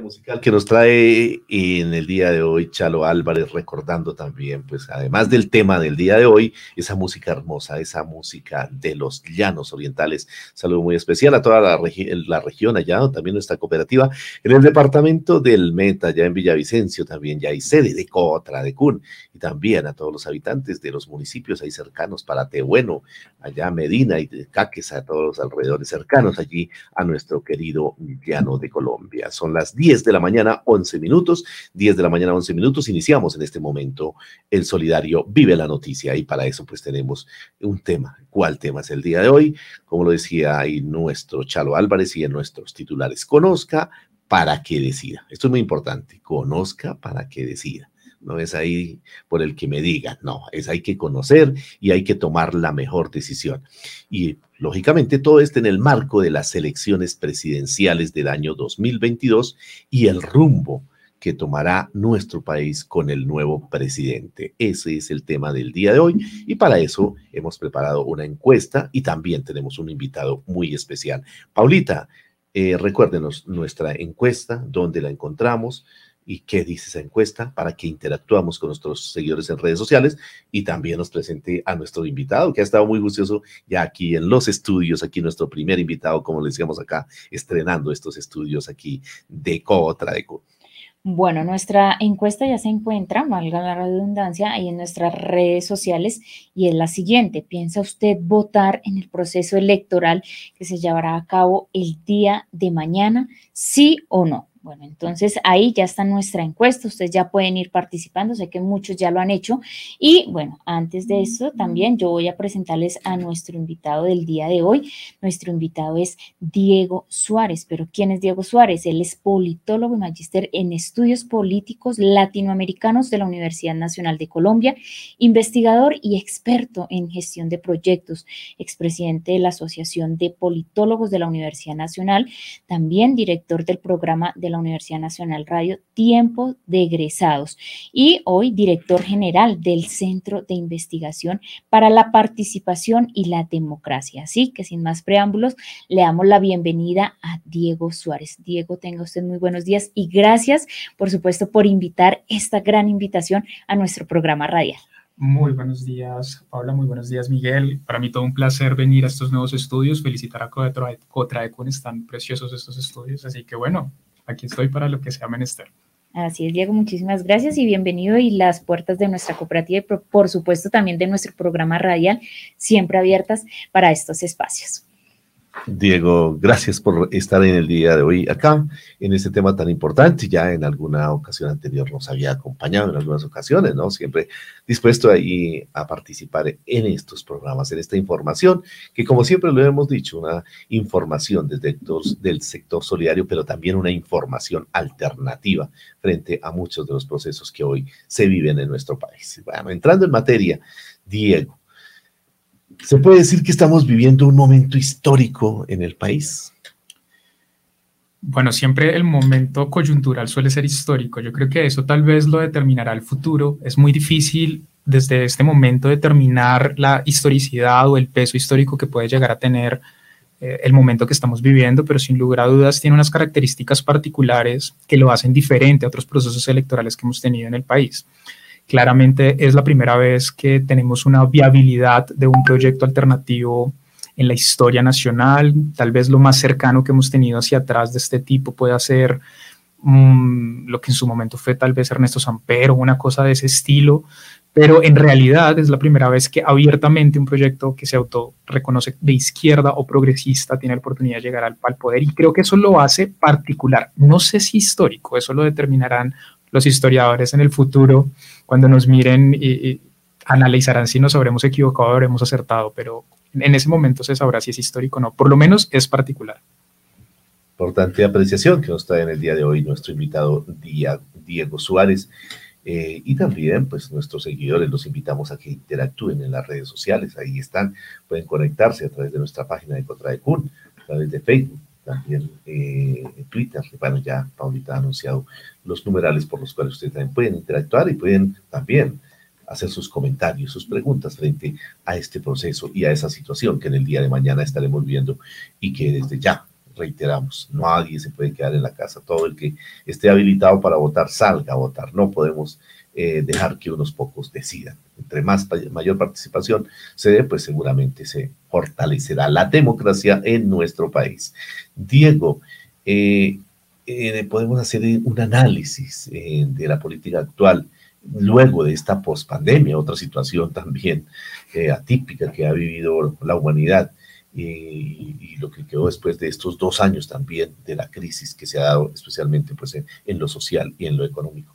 musical que nos trae en el día de hoy Chalo Álvarez, recordando también, pues además del tema del día de hoy, esa música hermosa, esa música de los llanos orientales. Saludo muy especial a toda la, la región allá, también nuestra cooperativa, en el departamento del Meta, allá en Villavicencio, también ya hay sede de Cotra, de Cun, y también a todos los habitantes de los municipios ahí cercanos, para Tehueno, allá Medina y de Caques, a todos los alrededores cercanos allí a nuestro querido llano de Colombia. Son las 10 de la mañana, 11 minutos. 10 de la mañana, 11 minutos. Iniciamos en este momento el solidario Vive la Noticia y para eso pues tenemos un tema. ¿Cuál tema es el día de hoy? Como lo decía ahí nuestro Chalo Álvarez y en nuestros titulares. Conozca para que decida. Esto es muy importante. Conozca para que decida no es ahí por el que me digan, no, es hay que conocer y hay que tomar la mejor decisión. Y lógicamente todo esto en el marco de las elecciones presidenciales del año 2022 y el rumbo que tomará nuestro país con el nuevo presidente. Ese es el tema del día de hoy y para eso hemos preparado una encuesta y también tenemos un invitado muy especial. Paulita, eh, recuérdenos nuestra encuesta, dónde la encontramos, y qué dice esa encuesta para que interactuamos con nuestros seguidores en redes sociales y también nos presente a nuestro invitado que ha estado muy gustoso ya aquí en los estudios, aquí nuestro primer invitado, como le decíamos acá, estrenando estos estudios aquí de Cotraeco. Bueno, nuestra encuesta ya se encuentra, valga la redundancia, ahí en nuestras redes sociales y es la siguiente. ¿Piensa usted votar en el proceso electoral que se llevará a cabo el día de mañana? ¿Sí o no? Bueno, entonces ahí ya está nuestra encuesta, ustedes ya pueden ir participando, sé que muchos ya lo han hecho. Y bueno, antes de eso también yo voy a presentarles a nuestro invitado del día de hoy. Nuestro invitado es Diego Suárez, pero ¿quién es Diego Suárez? Él es politólogo y magíster en estudios políticos latinoamericanos de la Universidad Nacional de Colombia, investigador y experto en gestión de proyectos, expresidente de la Asociación de Politólogos de la Universidad Nacional, también director del programa de la Universidad Nacional Radio, Tiempo de Egresados, y hoy director general del Centro de Investigación para la Participación y la Democracia. Así que sin más preámbulos, le damos la bienvenida a Diego Suárez. Diego, tenga usted muy buenos días y gracias, por supuesto, por invitar esta gran invitación a nuestro programa radial. Muy buenos días, Paula. Muy buenos días, Miguel. Para mí todo un placer venir a estos nuevos estudios. Felicitar a Cotraecon. Están preciosos estos estudios. Así que bueno, aquí estoy para lo que sea menester. Así es, Diego, muchísimas gracias y bienvenido. Y las puertas de nuestra cooperativa y por supuesto también de nuestro programa radial siempre abiertas para estos espacios. Diego, gracias por estar en el día de hoy acá, en este tema tan importante. Ya en alguna ocasión anterior nos había acompañado en algunas ocasiones, ¿no? Siempre dispuesto ahí a participar en estos programas, en esta información, que como siempre lo hemos dicho, una información desde del sector solidario, pero también una información alternativa frente a muchos de los procesos que hoy se viven en nuestro país. Bueno, entrando en materia, Diego, ¿Se puede decir que estamos viviendo un momento histórico en el país? Bueno, siempre el momento coyuntural suele ser histórico. Yo creo que eso tal vez lo determinará el futuro. Es muy difícil desde este momento determinar la historicidad o el peso histórico que puede llegar a tener eh, el momento que estamos viviendo, pero sin lugar a dudas tiene unas características particulares que lo hacen diferente a otros procesos electorales que hemos tenido en el país. Claramente es la primera vez que tenemos una viabilidad de un proyecto alternativo en la historia nacional. Tal vez lo más cercano que hemos tenido hacia atrás de este tipo puede ser mm, lo que en su momento fue tal vez Ernesto Samper o una cosa de ese estilo, pero en realidad es la primera vez que abiertamente un proyecto que se auto reconoce de izquierda o progresista tiene la oportunidad de llegar al, al poder y creo que eso lo hace particular. No sé si histórico, eso lo determinarán los historiadores en el futuro, cuando nos miren y, analizarán si nos habremos equivocado o habremos acertado, pero en ese momento se sabrá si es histórico o no, por lo menos es particular. Importante apreciación que nos trae en el día de hoy nuestro invitado Diego Suárez. Eh, y también, pues, nuestros seguidores los invitamos a que interactúen en las redes sociales. Ahí están, pueden conectarse a través de nuestra página de Contra a través de Facebook, también eh, en Twitter. Bueno, ya Paulita ha anunciado los numerales por los cuales ustedes también pueden interactuar y pueden también hacer sus comentarios, sus preguntas frente a este proceso y a esa situación que en el día de mañana estaremos viendo y que desde ya reiteramos, nadie se puede quedar en la casa. Todo el que esté habilitado para votar, salga a votar. No podemos eh, dejar que unos pocos decidan. Entre más mayor participación se dé, pues seguramente se fortalecerá la democracia en nuestro país. Diego, eh, eh, podemos hacer un análisis de la política actual luego de esta pospandemia, otra situación también atípica que ha vivido la humanidad y, lo que quedó después de estos dos años también de la crisis que se ha dado especialmente pues, en, lo social y en lo económico.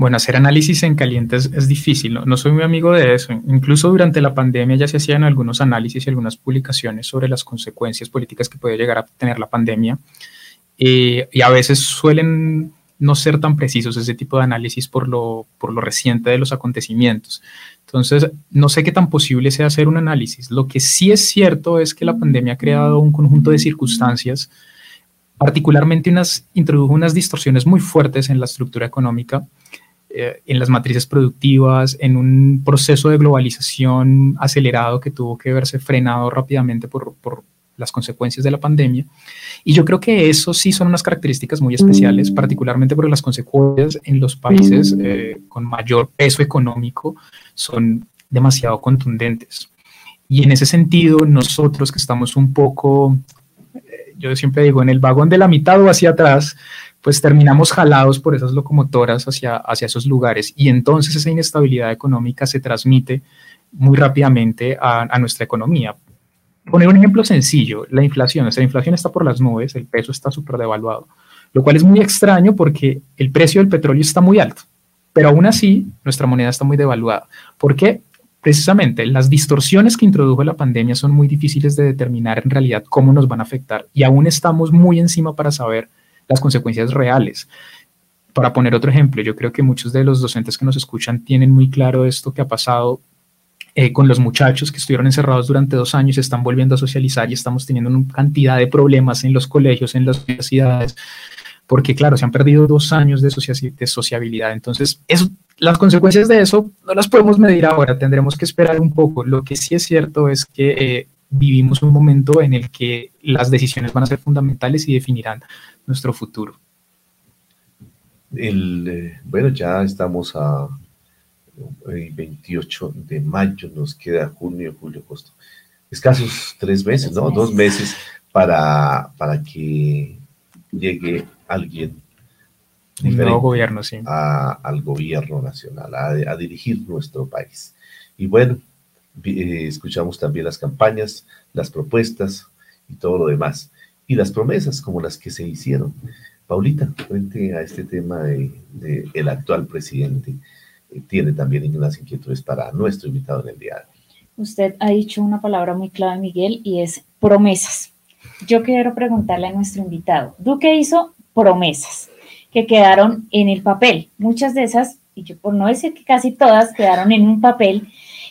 Bueno, hacer análisis en calientes es difícil, ¿no? no soy muy amigo de eso. Incluso durante la pandemia ya se hacían algunos análisis y algunas publicaciones sobre las consecuencias políticas que puede llegar a tener la pandemia. Eh, y a veces suelen no ser tan precisos ese tipo de análisis por lo, por lo reciente de los acontecimientos. Entonces, no sé qué tan posible sea hacer un análisis. Lo que sí es cierto es que la pandemia ha creado un conjunto de circunstancias, particularmente unas, introdujo unas distorsiones muy fuertes en la estructura económica, eh, en las matrices productivas, en un proceso de globalización acelerado que tuvo que verse frenado rápidamente por, por las consecuencias de la pandemia. Y yo creo que eso sí son unas características muy especiales, particularmente porque las consecuencias en los países eh, con mayor peso económico son demasiado contundentes. Y en ese sentido, nosotros que estamos un poco, eh, yo siempre digo, en el vagón de la mitad o hacia atrás, pues terminamos jalados por esas locomotoras hacia, hacia esos lugares. Y entonces esa inestabilidad económica se transmite muy rápidamente a, a nuestra economía poner un ejemplo sencillo, la inflación, la inflación está por las nubes, el peso está súper devaluado, lo cual es muy extraño porque el precio del petróleo está muy alto, pero aún así nuestra moneda está muy devaluada. ¿Por qué? Precisamente las distorsiones que introdujo la pandemia son muy difíciles de determinar en realidad cómo nos van a afectar y aún estamos muy encima para saber las consecuencias reales. Para poner otro ejemplo, yo creo que muchos de los docentes que nos escuchan tienen muy claro esto que ha pasado eh, con los muchachos que estuvieron encerrados durante dos años, se están volviendo a socializar y estamos teniendo una cantidad de problemas en los colegios, en las universidades, porque claro, se han perdido dos años de, sociabilidad. Entonces, las consecuencias de eso no las podemos medir ahora, tendremos que esperar un poco. Lo que sí es cierto es que eh, vivimos un momento en el que las decisiones van a ser fundamentales y definirán nuestro futuro. El, eh, bueno, ya estamos a el 28 de mayo, nos queda junio, julio, agosto. Escasos tres meses, ¿no? Dos meses para, para que llegue alguien un nuevo gobierno, sí. al gobierno nacional, a, dirigir nuestro país. Y bueno, eh, escuchamos también las campañas, las propuestas y todo lo demás. Y las promesas como las que se hicieron. Paulita, frente a este tema del de, el actual presidente, tiene también unas inquietudes para nuestro invitado en el día. Usted ha dicho una palabra muy clave, Miguel, y es promesas. Yo quiero preguntarle a nuestro invitado, Duque hizo promesas que quedaron en el papel. Muchas de esas, y yo por no decir que casi todas, quedaron en un papel.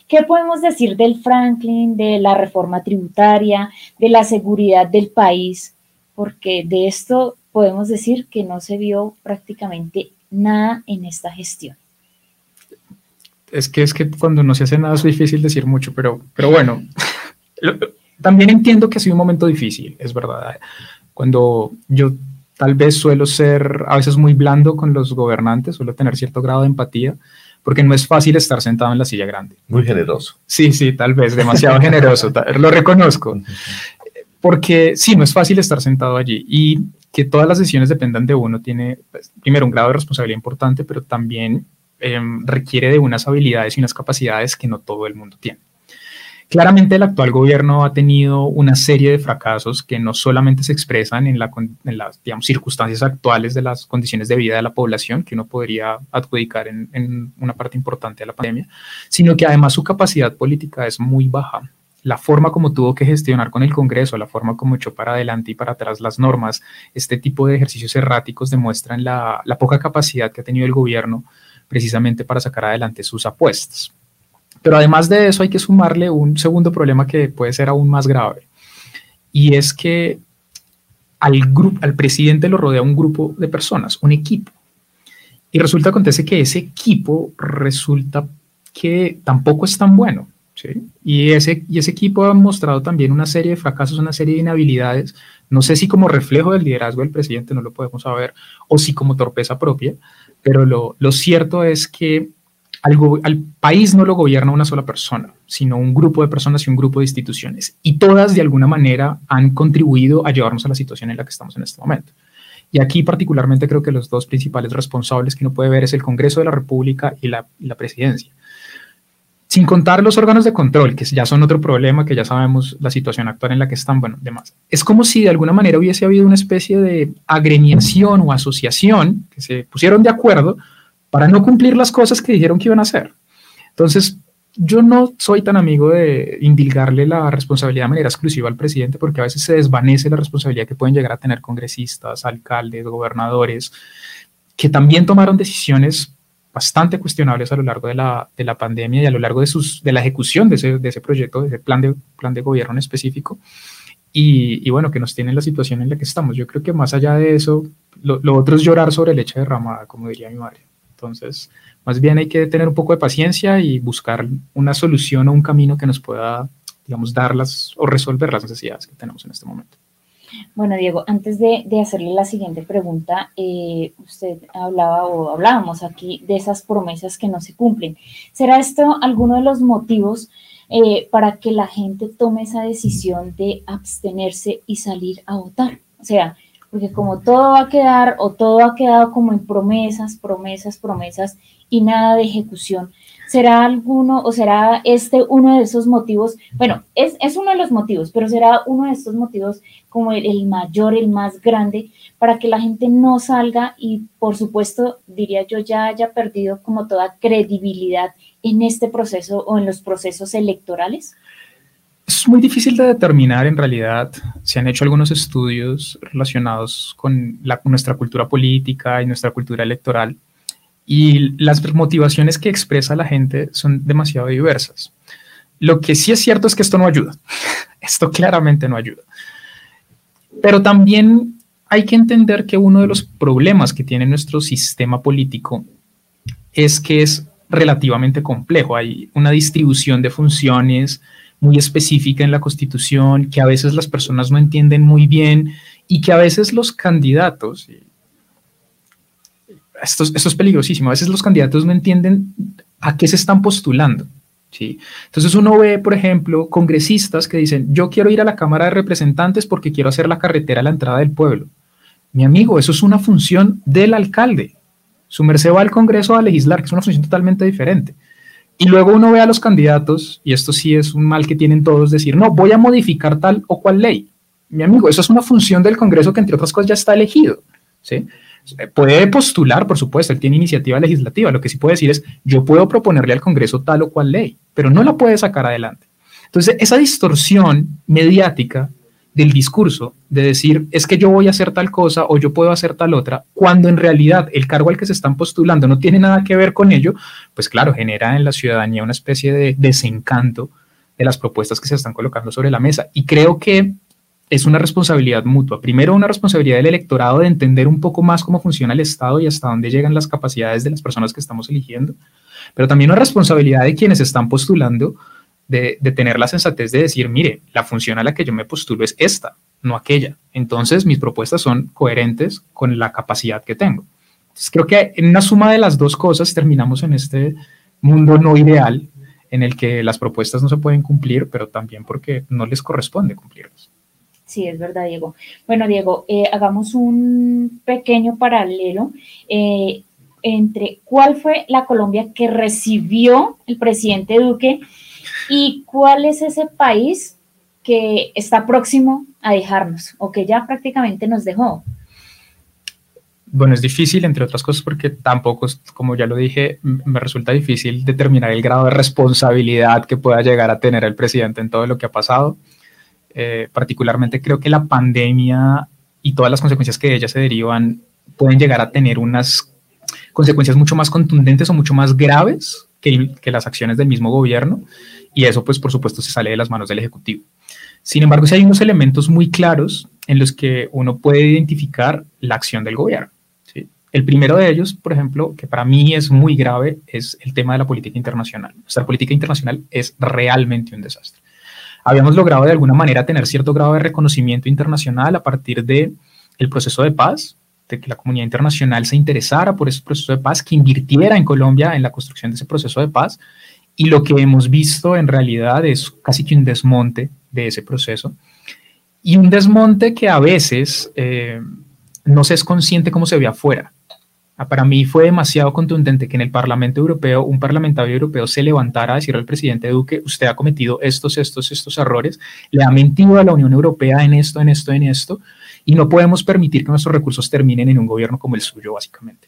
¿Qué podemos decir del Franklin, de la reforma tributaria, de la seguridad del país? Porque de esto podemos decir que no se vio prácticamente nada en esta gestión es que es que cuando no se hace nada es difícil decir mucho, pero, pero bueno, también entiendo que ha sido un momento difícil, es verdad. Cuando yo tal vez suelo ser a veces muy blando con los gobernantes, suelo tener cierto grado de empatía, porque no es fácil estar sentado en la silla grande. Muy generoso. Sí, sí, tal vez demasiado generoso, lo reconozco. Porque sí, no es fácil estar sentado allí y que todas las decisiones dependan de uno tiene, pues, primero, un grado de responsabilidad importante, pero también Em, requiere de unas habilidades y unas capacidades que no todo el mundo tiene. Claramente el actual gobierno ha tenido una serie de fracasos que no solamente se expresan en, las circunstancias actuales de las condiciones de vida de la población, que uno podría adjudicar en, en una parte importante de la pandemia, sino que además su capacidad política es muy baja la forma como tuvo que gestionar con el Congreso, la forma como echó para adelante y para atrás las normas, este tipo de ejercicios erráticos demuestran la, la, poca capacidad que ha tenido el gobierno precisamente para sacar adelante sus apuestas. Pero además de eso hay que sumarle un segundo problema que puede ser aún más grave, y es que al, grupo, al presidente lo rodea un grupo de personas, un equipo. Y resulta, acontece que ese equipo resulta que tampoco es tan bueno. Y, ese, y ese equipo ha mostrado también una serie de fracasos, una serie de inhabilidades, no sé si como reflejo del liderazgo del presidente, no lo podemos saber, o si como torpeza propia, pero lo, lo cierto es que al, país no lo gobierna una sola persona, sino un grupo de personas y un grupo de instituciones. Y todas de alguna manera han contribuido a llevarnos a la situación en la que estamos en este momento. Y aquí particularmente creo que los dos principales responsables que uno puede ver es el Congreso de la República y la, y la presidencia. Sin contar los órganos de control, que ya son otro problema, que ya sabemos la situación actual en la que están, bueno, demás. Es como si de alguna manera hubiese habido una especie de agremiación o asociación que se pusieron de acuerdo para no cumplir las cosas que dijeron que iban a hacer. Entonces, yo no soy tan amigo de indilgarle la responsabilidad de manera exclusiva al presidente porque a veces se desvanece la responsabilidad que pueden llegar a tener congresistas, alcaldes, gobernadores, que también tomaron decisiones bastante cuestionables a lo largo de la, de la pandemia y a lo largo de, sus, de la ejecución de ese, de ese proyecto, de ese plan de, plan de gobierno en específico. Y, bueno, que nos tiene la situación en la que estamos. Yo creo que más allá de eso, lo, lo otro es llorar sobre leche derramada, como diría mi madre. Entonces, más bien hay que tener un poco de paciencia y buscar una solución o un camino que nos pueda, digamos, darlas o resolver las necesidades que tenemos en este momento. Bueno, Diego, antes de, de hacerle la siguiente pregunta, eh, usted hablaba o hablábamos aquí de esas promesas que no se cumplen. ¿Será esto alguno de los motivos eh, para que la gente tome esa decisión de abstenerse y salir a votar? O sea, porque como todo va a quedar o todo ha quedado como en promesas, promesas, promesas y nada de ejecución, ¿Será alguno o será este uno de esos motivos? Bueno, es, es uno de los motivos, pero será uno de estos motivos como el, el, mayor, el más grande, para que la gente no salga y, por supuesto, diría yo, ya haya perdido como toda credibilidad en este proceso o en los procesos electorales? Es muy difícil de determinar en realidad. Se han hecho algunos estudios relacionados con la, nuestra cultura política y nuestra cultura electoral y las motivaciones que expresa la gente son demasiado diversas. Lo que sí es cierto es que esto no ayuda. Esto claramente no ayuda. Pero también hay que entender que uno de los problemas que tiene nuestro sistema político es que es relativamente complejo. Hay una distribución de funciones muy específica en la Constitución que a veces las personas no entienden muy bien y que a veces los candidatos, esto, esto, es peligrosísimo. A veces los candidatos no entienden a qué se están postulando. ¿sí? Entonces uno ve, por ejemplo, congresistas que dicen, yo quiero ir a la Cámara de Representantes porque quiero hacer la carretera a la entrada del pueblo. Mi amigo, eso es una función del alcalde. Su merced va al Congreso a legislar, que es una función totalmente diferente. Y luego uno ve a los candidatos, y esto sí es un mal que tienen todos, decir, no, voy a modificar tal o cual ley. Mi amigo, eso es una función del Congreso que entre otras cosas ya está elegido. ¿sí? Puede postular, por supuesto, él tiene iniciativa legislativa. Lo que sí puede decir es, yo puedo proponerle al Congreso tal o cual ley, pero no la puede sacar adelante. Entonces, esa distorsión mediática del discurso de decir, es que yo voy a hacer tal cosa o yo puedo hacer tal otra, cuando en realidad el cargo al que se están postulando no tiene nada que ver con ello, pues claro, genera en la ciudadanía una especie de desencanto de las propuestas que se están colocando sobre la mesa. Y creo que es una responsabilidad mutua. Primero, una responsabilidad del electorado de entender un poco más cómo funciona el Estado y hasta dónde llegan las capacidades de las personas que estamos eligiendo, pero también una responsabilidad de quienes están postulando de, tener la sensatez de decir, mire, la función a la que yo me postulo es esta, no aquella. Entonces, mis propuestas son coherentes con la capacidad que tengo. Entonces, creo que en una suma de las dos cosas terminamos en este mundo no ideal en el que las propuestas no se pueden cumplir, pero también porque no les corresponde cumplirlas. Sí, es verdad, Diego. Bueno, Diego, eh, hagamos un pequeño paralelo eh, entre cuál fue la Colombia que recibió el presidente Duque y cuál es ese país que está próximo a dejarnos o que ya prácticamente nos dejó. Bueno, es difícil, entre otras cosas, porque tampoco, como ya lo dije, me resulta difícil determinar el grado de responsabilidad que pueda llegar a tener el presidente en todo lo que ha pasado. Eh, particularmente creo que la pandemia y todas las consecuencias que de ella se derivan pueden llegar a tener unas consecuencias mucho más contundentes o mucho más graves que, las acciones del mismo gobierno y eso pues por supuesto se sale de las manos del Ejecutivo. Sin embargo, sí hay unos elementos muy claros en los que uno puede identificar la acción del gobierno. El primero de ellos, por ejemplo, que para mí es muy grave, es el tema de la política internacional. Nuestra política internacional es realmente un desastre. Habíamos logrado de alguna manera tener cierto grado de reconocimiento internacional a partir de el proceso de paz, de que la comunidad internacional se interesara por ese proceso de paz, que invirtiera en Colombia en la construcción de ese proceso de paz. Y lo que hemos visto en realidad es casi que un desmonte de ese proceso. Y un desmonte que a veces eh, no se es consciente cómo se ve afuera. Ah, para mí fue demasiado contundente que en el Parlamento Europeo un parlamentario europeo se levantara a decirle al presidente Duque, usted ha cometido estos, estos, estos errores, le ha mentido a la Unión Europea en esto, en esto, en esto, y no podemos permitir que nuestros recursos terminen en un gobierno como el suyo, básicamente.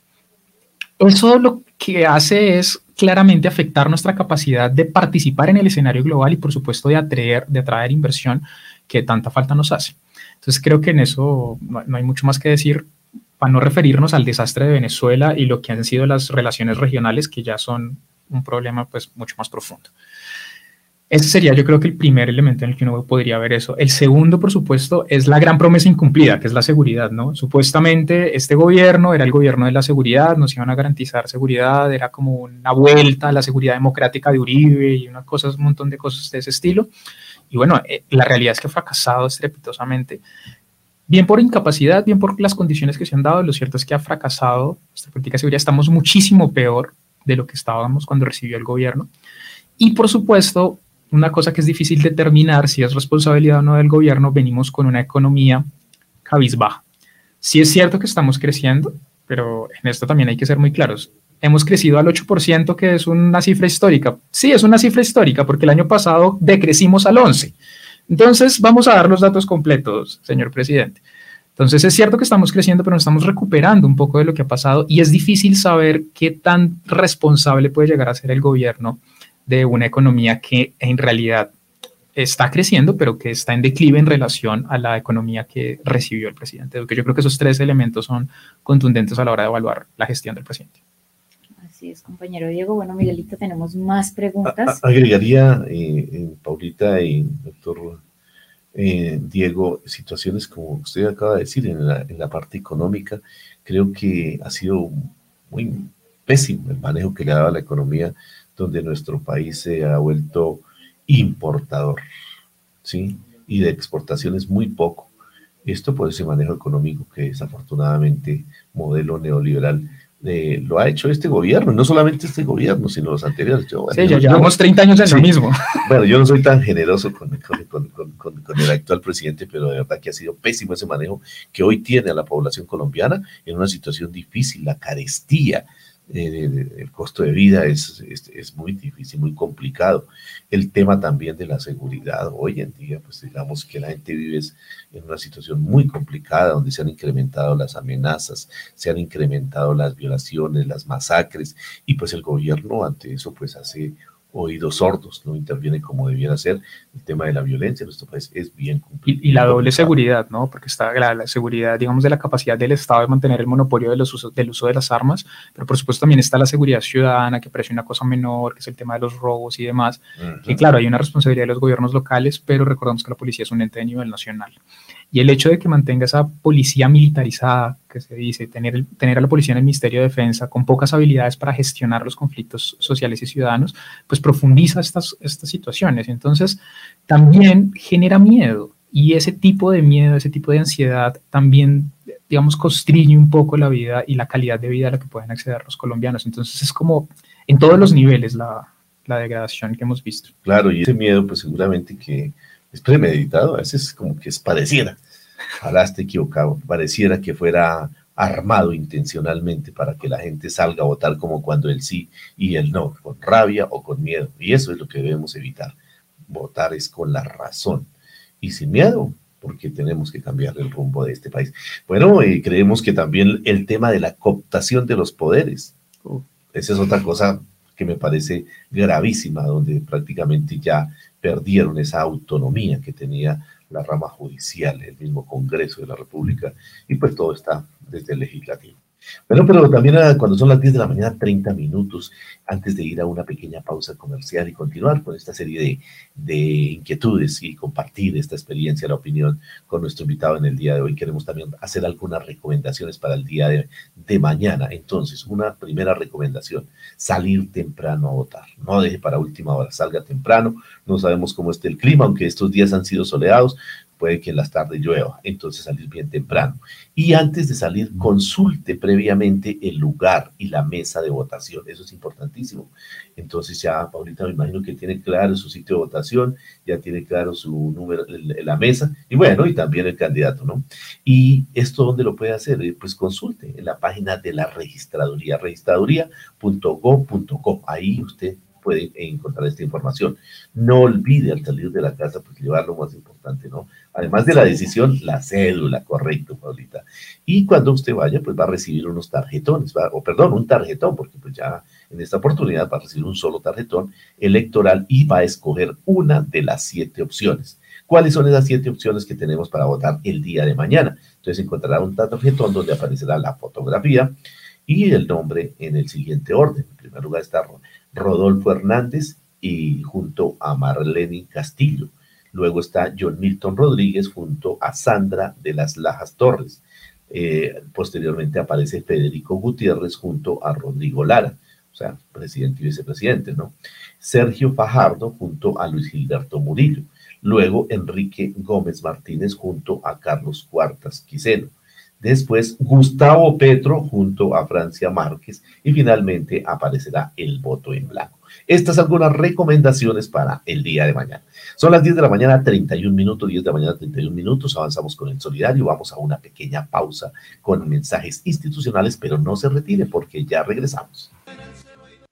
Eso lo que hace es claramente afectar nuestra capacidad de participar en el escenario global y, por supuesto, de atraer, de atraer inversión que tanta falta nos hace. Entonces, creo que en eso no hay mucho más que decir para no referirnos al desastre de Venezuela y lo que han sido las relaciones regionales, que ya son un problema pues mucho más profundo. Ese sería yo creo que el primer elemento en el que uno podría ver eso. El segundo, por supuesto, es la gran promesa incumplida, que es la seguridad, ¿no? Supuestamente este gobierno era el gobierno de la seguridad, nos iban a garantizar seguridad, era como una vuelta a la seguridad democrática de Uribe y una cosas, un montón de cosas de ese estilo. Y bueno, eh, la realidad es que ha fracasado estrepitosamente bien por incapacidad, bien por las condiciones que se han dado, lo cierto es que ha fracasado nuestra política de seguridad, estamos muchísimo peor de lo que estábamos cuando recibió el gobierno. Y por supuesto, una cosa que es difícil determinar si es responsabilidad o no del gobierno, venimos con una economía cabizbaja. Sí es cierto que estamos creciendo, pero en esto también hay que ser muy claros. Hemos crecido al 8%, que es una cifra histórica. Sí, es una cifra histórica, porque el año pasado decrecimos al 11%. Entonces, vamos a dar los datos completos, señor presidente. Entonces, es cierto que estamos creciendo, pero nos estamos recuperando un poco de lo que ha pasado y es difícil saber qué tan responsable puede llegar a ser el gobierno de una economía que en realidad está creciendo, pero que está en declive en relación a la economía que recibió el presidente. Yo creo que esos tres elementos son contundentes a la hora de evaluar la gestión del presidente. Así es, compañero Diego. Bueno, Miguelito, tenemos más preguntas. agregaría, eh, Paulita y doctor eh, Diego, situaciones como usted acaba de decir en la, en la parte económica, creo que ha sido muy pésimo el manejo que le ha dado a la economía, donde nuestro país se ha vuelto importador, ¿sí? Y de exportaciones muy poco. Esto por ese manejo económico que desafortunadamente modelo neoliberal lo ha hecho este gobierno, no solamente este gobierno, sino los anteriores. Yo, sí, ya llevamos 30 años en lo mismo. Bueno, yo no soy tan generoso con, con, el actual presidente, pero de verdad que ha sido pésimo ese manejo que hoy tiene a la población colombiana en una situación difícil, la carestía, eh, el costo de vida es, es, muy difícil, muy complicado. El tema también de la seguridad, hoy en día, pues digamos que la gente vive en una situación muy complicada, donde se han incrementado las amenazas, se han incrementado las violaciones, las masacres, y pues el gobierno ante eso pues hace oídos sordos, no interviene como debiera ser. El tema de la violencia en nuestro país es bien complicado. Y, la doble seguridad, ¿no? Porque está la, seguridad, digamos, de la capacidad del Estado de mantener el monopolio de los usos, del uso de las armas, pero por supuesto también está la seguridad ciudadana, que parece una cosa menor, que es el tema de los robos y demás. Y claro, hay una responsabilidad de los gobiernos locales, pero recordamos que la policía es un ente de nivel nacional. Y el hecho de que mantenga esa policía militarizada, que se dice, tener, tener a la policía en el Ministerio de Defensa con pocas habilidades para gestionar los conflictos sociales y ciudadanos, pues profundiza estas, estas situaciones. Entonces, también genera miedo. Y ese tipo de miedo, ese tipo de ansiedad también, digamos, constriñe un poco la vida y la calidad de vida a la que pueden acceder los colombianos. Entonces, es como en todos los niveles la, la degradación que hemos visto. Claro, y ese miedo, pues seguramente que es premeditado, a veces como que es pareciera, ojalá esté equivocado, pareciera que fuera armado intencionalmente para que la gente salga a votar como cuando el sí y el no, con rabia o con miedo. Y eso es lo que debemos evitar. Votar es con la razón y sin miedo, porque tenemos que cambiar el rumbo de este país. Bueno, y creemos que también el tema de la cooptación de los poderes, esa es otra cosa que me parece gravísima, donde prácticamente ya perdieron esa autonomía que tenía la rama judicial, el mismo Congreso de la República, y pues todo está desde el legislativo. Bueno, pero también cuando son las 10 de la mañana, 30 minutos antes de ir a una pequeña pausa comercial y continuar con esta serie de, de, inquietudes y compartir esta experiencia, la opinión con nuestro invitado en el día de hoy. Queremos también hacer algunas recomendaciones para el día de, de mañana. Entonces, una primera recomendación, salir temprano a votar. No deje para última hora, salga temprano. No sabemos cómo esté el clima, aunque estos días han sido soleados, puede que en las tardes llueva, entonces salir bien temprano. Y antes de salir, consulte previamente el lugar y la mesa de votación, eso es importantísimo. Entonces ya, Paulita, me imagino que tiene claro su sitio de votación, ya tiene claro su número, la mesa, y bueno, y también el candidato, ¿no? Y esto, ¿dónde lo puede hacer? Eh, pues consulte en la página de la registraduría, registraduría.go.co, ahí usted puede encontrar esta información. No olvide al salir de la casa, pues llevar lo más importante, ¿no? Además de la decisión, la cédula, correcto, Paulita. Y cuando usted vaya, pues va a recibir unos tarjetones, o perdón, un tarjetón, porque pues ya en esta oportunidad va a recibir un solo tarjetón electoral y va a escoger una de las siete opciones. ¿Cuáles son esas siete opciones que tenemos para votar el día de mañana? Entonces encontrará un tarjetón donde aparecerá la fotografía y el nombre en el siguiente orden. En primer lugar está Rodolfo Hernández y junto a Marlene Castillo. Luego está John Milton Rodríguez junto a Sandra de las Lajas Torres. Eh, posteriormente aparece Federico Gutiérrez junto a Rodrigo Lara, o sea, presidente y vicepresidente, ¿no? Sergio Fajardo junto a Luis Gilberto Murillo. Luego Enrique Gómez Martínez junto a Carlos Cuartas Quiseno. Después Gustavo Petro junto a Francia Márquez y finalmente aparecerá el voto en blanco. Estas algunas recomendaciones para el día de mañana. Son las 10 de la mañana, 31 minutos, 10 de la mañana, 31 minutos. Avanzamos con el solidario. Vamos a una pequeña pausa con mensajes institucionales, pero no se retire porque ya regresamos.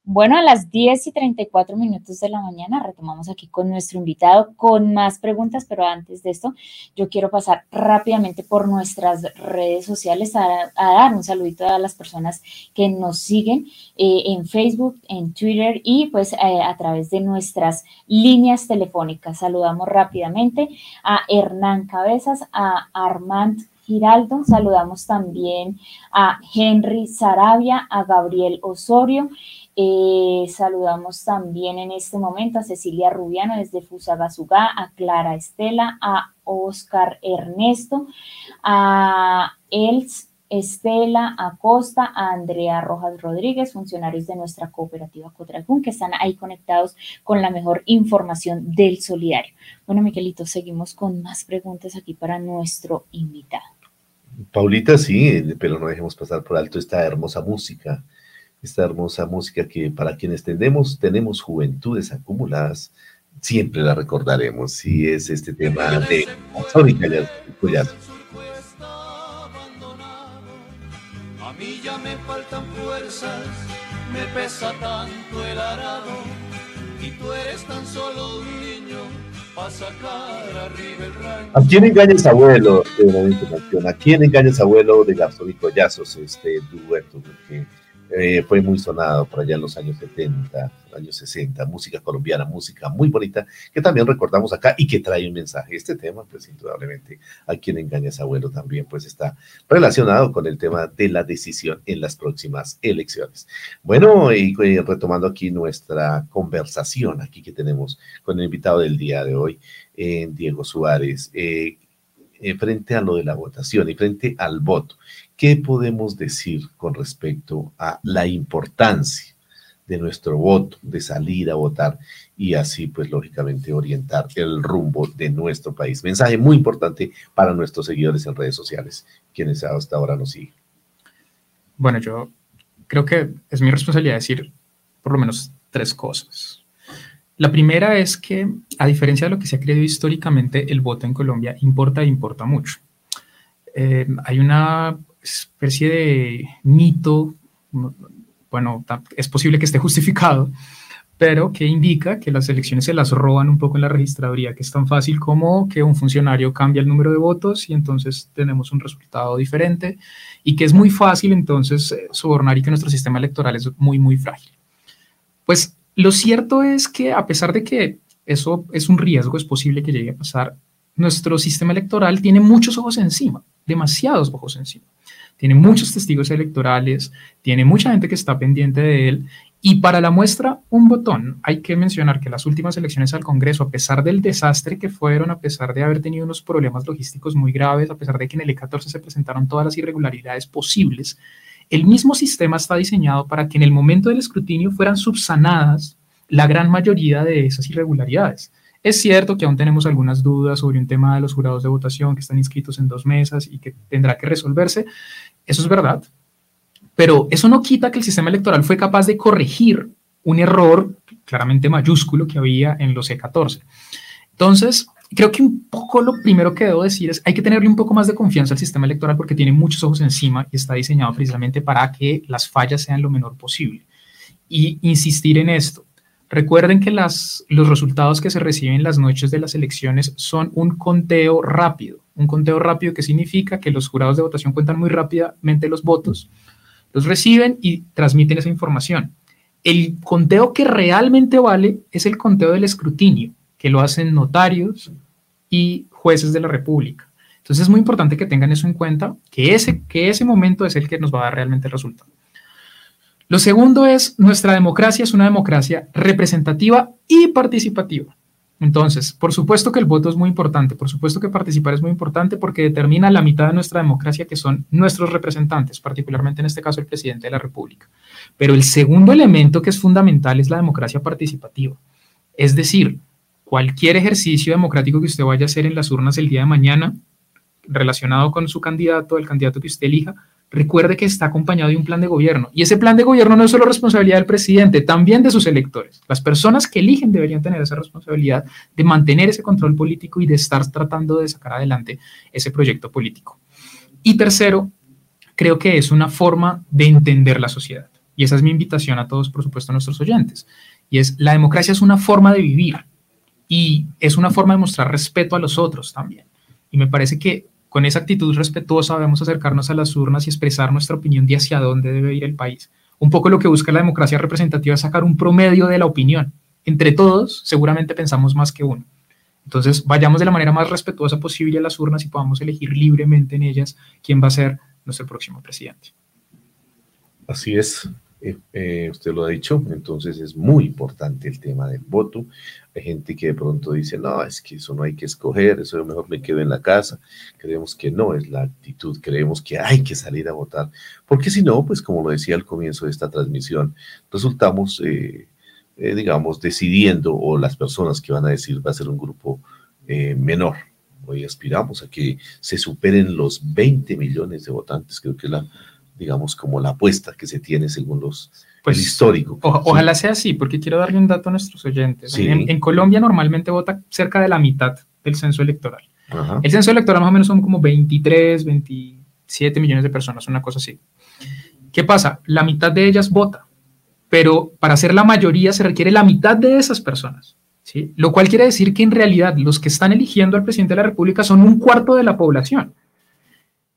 Bueno, a las 10 y 34 minutos de la mañana retomamos aquí con nuestro invitado con más preguntas, pero antes de esto yo quiero pasar rápidamente por nuestras redes sociales a, dar un saludito a las personas que nos siguen eh, en Facebook, en Twitter y pues eh, a través de nuestras líneas telefónicas. Saludamos rápidamente a Hernán Cabezas, a Armand Giraldo, saludamos también a Henry Sarabia, a Gabriel Osorio eh, saludamos también en este momento a Cecilia Rubiano desde Fusagasugá, a Clara Estela, a Oscar Ernesto, a Els Estela Acosta, a Andrea Rojas Rodríguez, funcionarios de nuestra cooperativa Cotragún, que están ahí conectados con la mejor información del solidario. Bueno, Miquelito, seguimos con más preguntas aquí para nuestro invitado. Paulita, sí, pero no dejemos pasar por alto esta hermosa música esta hermosa música que para quienes tenemos, tenemos juventudes acumuladas, siempre la recordaremos. Y es este tema de Sónica Collazo. A mí ya me faltan fuerzas, me pesa tanto el arado, y tú eres tan solo un niño para sacar arriba el rancho. ¿A quién engañas abuelo? ¿A quién engañas abuelo de Gastón y Collazos, este dueto? Porque eh, fue muy sonado por allá en los años 70, años 60, música colombiana, música muy bonita, que también recordamos acá y que trae un mensaje. Este tema, pues indudablemente, a quien engaña a abuelo también, pues está relacionado con el tema de la decisión en las próximas elecciones. Bueno, y eh, retomando aquí nuestra conversación, aquí que tenemos con el invitado del día de hoy, eh, Diego Suárez, frente a lo de la votación y frente al voto. ¿Qué podemos decir con respecto a la importancia de nuestro voto, de salir a votar y así, pues, lógicamente, orientar el rumbo de nuestro país? Mensaje muy importante para nuestros seguidores en redes sociales, quienes hasta ahora nos siguen. Bueno, yo creo que es mi responsabilidad decir por lo menos tres cosas. La primera es que, a diferencia de lo que se ha creído históricamente, el voto en Colombia importa e importa mucho. Eh, hay una especie de mito, bueno, es posible que esté justificado, pero que indica que las elecciones se las roban un poco en la registraduría, que es tan fácil como que un funcionario cambia el número de votos y entonces tenemos un resultado diferente y que es muy fácil entonces eh, sobornar y que nuestro sistema electoral es muy, muy frágil. Pues lo cierto es que a pesar de que eso es un riesgo, es posible que llegue a pasar, nuestro sistema electoral tiene muchos ojos encima, demasiados ojos encima. Tiene muchos testigos electorales, tiene mucha gente que está pendiente de él. Y para la muestra, un botón. Hay que mencionar que las últimas elecciones al Congreso, a pesar del desastre que fueron, a pesar de haber tenido unos problemas logísticos muy graves, a pesar de que en el E14 se presentaron todas las irregularidades posibles, el mismo sistema está diseñado para que en el momento del escrutinio fueran subsanadas la gran mayoría de esas irregularidades. Es cierto que aún tenemos algunas dudas sobre un tema de los jurados de votación que están inscritos en dos mesas y que tendrá que resolverse. Eso es verdad. Pero eso no quita que el sistema electoral fue capaz de corregir un error claramente mayúsculo que había en los E14. Entonces, creo que un poco lo primero que debo decir es hay que tenerle un poco más de confianza al sistema electoral porque tiene muchos ojos encima y está diseñado precisamente para que las fallas sean lo menor posible. Y insistir en esto. Recuerden que los resultados que se reciben las noches de las elecciones son un conteo rápido. Un conteo rápido que significa que los jurados de votación cuentan muy rápidamente los votos, los reciben y transmiten esa información. El conteo que realmente vale es el conteo del escrutinio, que lo hacen notarios y jueces de la República. Entonces es muy importante que tengan eso en cuenta, que ese, que ese momento es el que nos va a dar realmente el resultado. Lo segundo es, nuestra democracia es una democracia representativa y participativa. Entonces, por supuesto que el voto es muy importante, por supuesto que participar es muy importante porque determina la mitad de nuestra democracia que son nuestros representantes, particularmente en este caso el presidente de la República. Pero el segundo elemento que es fundamental es la democracia participativa. Es decir, cualquier ejercicio democrático que usted vaya a hacer en las urnas el día de mañana relacionado con su candidato, el candidato que usted elija, recuerde que está acompañado de un plan de gobierno. Y ese plan de gobierno no es solo responsabilidad del presidente, también de sus electores. Las personas que eligen deberían tener esa responsabilidad de mantener ese control político y de estar tratando de sacar adelante ese proyecto político. Y tercero, creo que es una forma de entender la sociedad. Y esa es mi invitación a todos, por supuesto, a nuestros oyentes. Y es, la democracia es una forma de vivir y es una forma de mostrar respeto a los otros también. Y me parece que con esa actitud respetuosa debemos acercarnos a las urnas y expresar nuestra opinión de hacia dónde debe ir el país. Un poco lo que busca la democracia representativa es sacar un promedio de la opinión. Entre todos, seguramente pensamos más que uno. Entonces, vayamos de la manera más respetuosa posible a las urnas y podamos elegir libremente en ellas quién va a ser nuestro próximo presidente. Así es. Eh, eh, usted lo ha dicho, entonces es muy importante el tema del voto. Hay gente que de pronto dice, no, es que eso no hay que escoger, eso mejor me quedo en la casa. Creemos que no es la actitud, creemos que hay que salir a votar, porque si no, pues como lo decía al comienzo de esta transmisión, resultamos, eh, digamos, decidiendo, o las personas que van a decir va a ser un grupo menor. Hoy aspiramos a que se superen los 20 millones de votantes, creo que la digamos, como la apuesta que se tiene según los pues, histórico. ojalá sea así, porque quiero darle un dato a nuestros oyentes. En, Colombia normalmente vota cerca de la mitad del censo electoral. El censo electoral más o menos son como 23, 27 millones de personas, una cosa así. ¿Qué pasa? La mitad de ellas vota, pero para ser la mayoría se requiere la mitad de esas personas. ¿sí? Lo cual quiere decir que en realidad los que están eligiendo al presidente de la República son un cuarto de la población.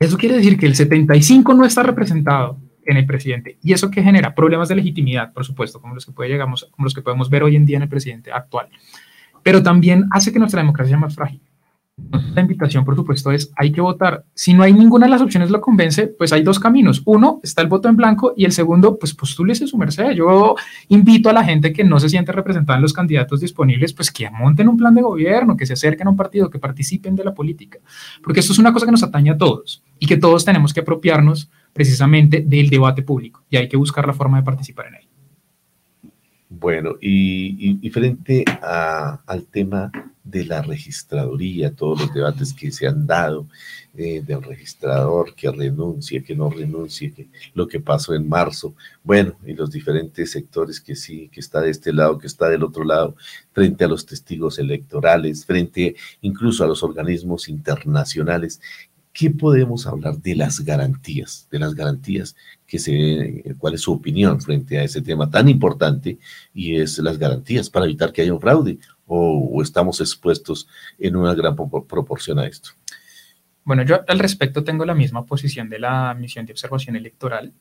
Eso quiere decir que el 75 no está representado en el presidente. ¿Y eso que genera? Problemas de legitimidad, por supuesto, como los que, puede llegamos, como los que podemos ver hoy en día en el presidente actual. Pero también hace que nuestra democracia sea más frágil. La invitación, por supuesto, es hay que votar. Si no hay ninguna de las opciones lo convence, pues hay dos caminos. Uno, está el voto en blanco y el segundo, pues postúlese su merced. Yo invito a la gente que no se siente representada en los candidatos disponibles, pues que monten un plan de gobierno, que se acerquen a un partido, que participen de la política. Porque esto es una cosa que nos atañe a todos y que todos tenemos que apropiarnos precisamente del debate público y hay que buscar la forma de participar en él. Bueno, y, frente al tema de la registraduría, todos los debates que se han dado eh, del registrador que renuncia, que no renuncie, que, lo que pasó en marzo, bueno, y los diferentes sectores que sí, que está de este lado, que está del otro lado, frente a los testigos electorales, frente incluso a los organismos internacionales ¿qué podemos hablar de las garantías? De las garantías que se, cuál es su opinión frente a ese tema tan importante y es las garantías para evitar que haya un fraude o, estamos expuestos en una gran proporción a esto. Bueno, yo al respecto tengo la misma posición de la misión de observación electoral.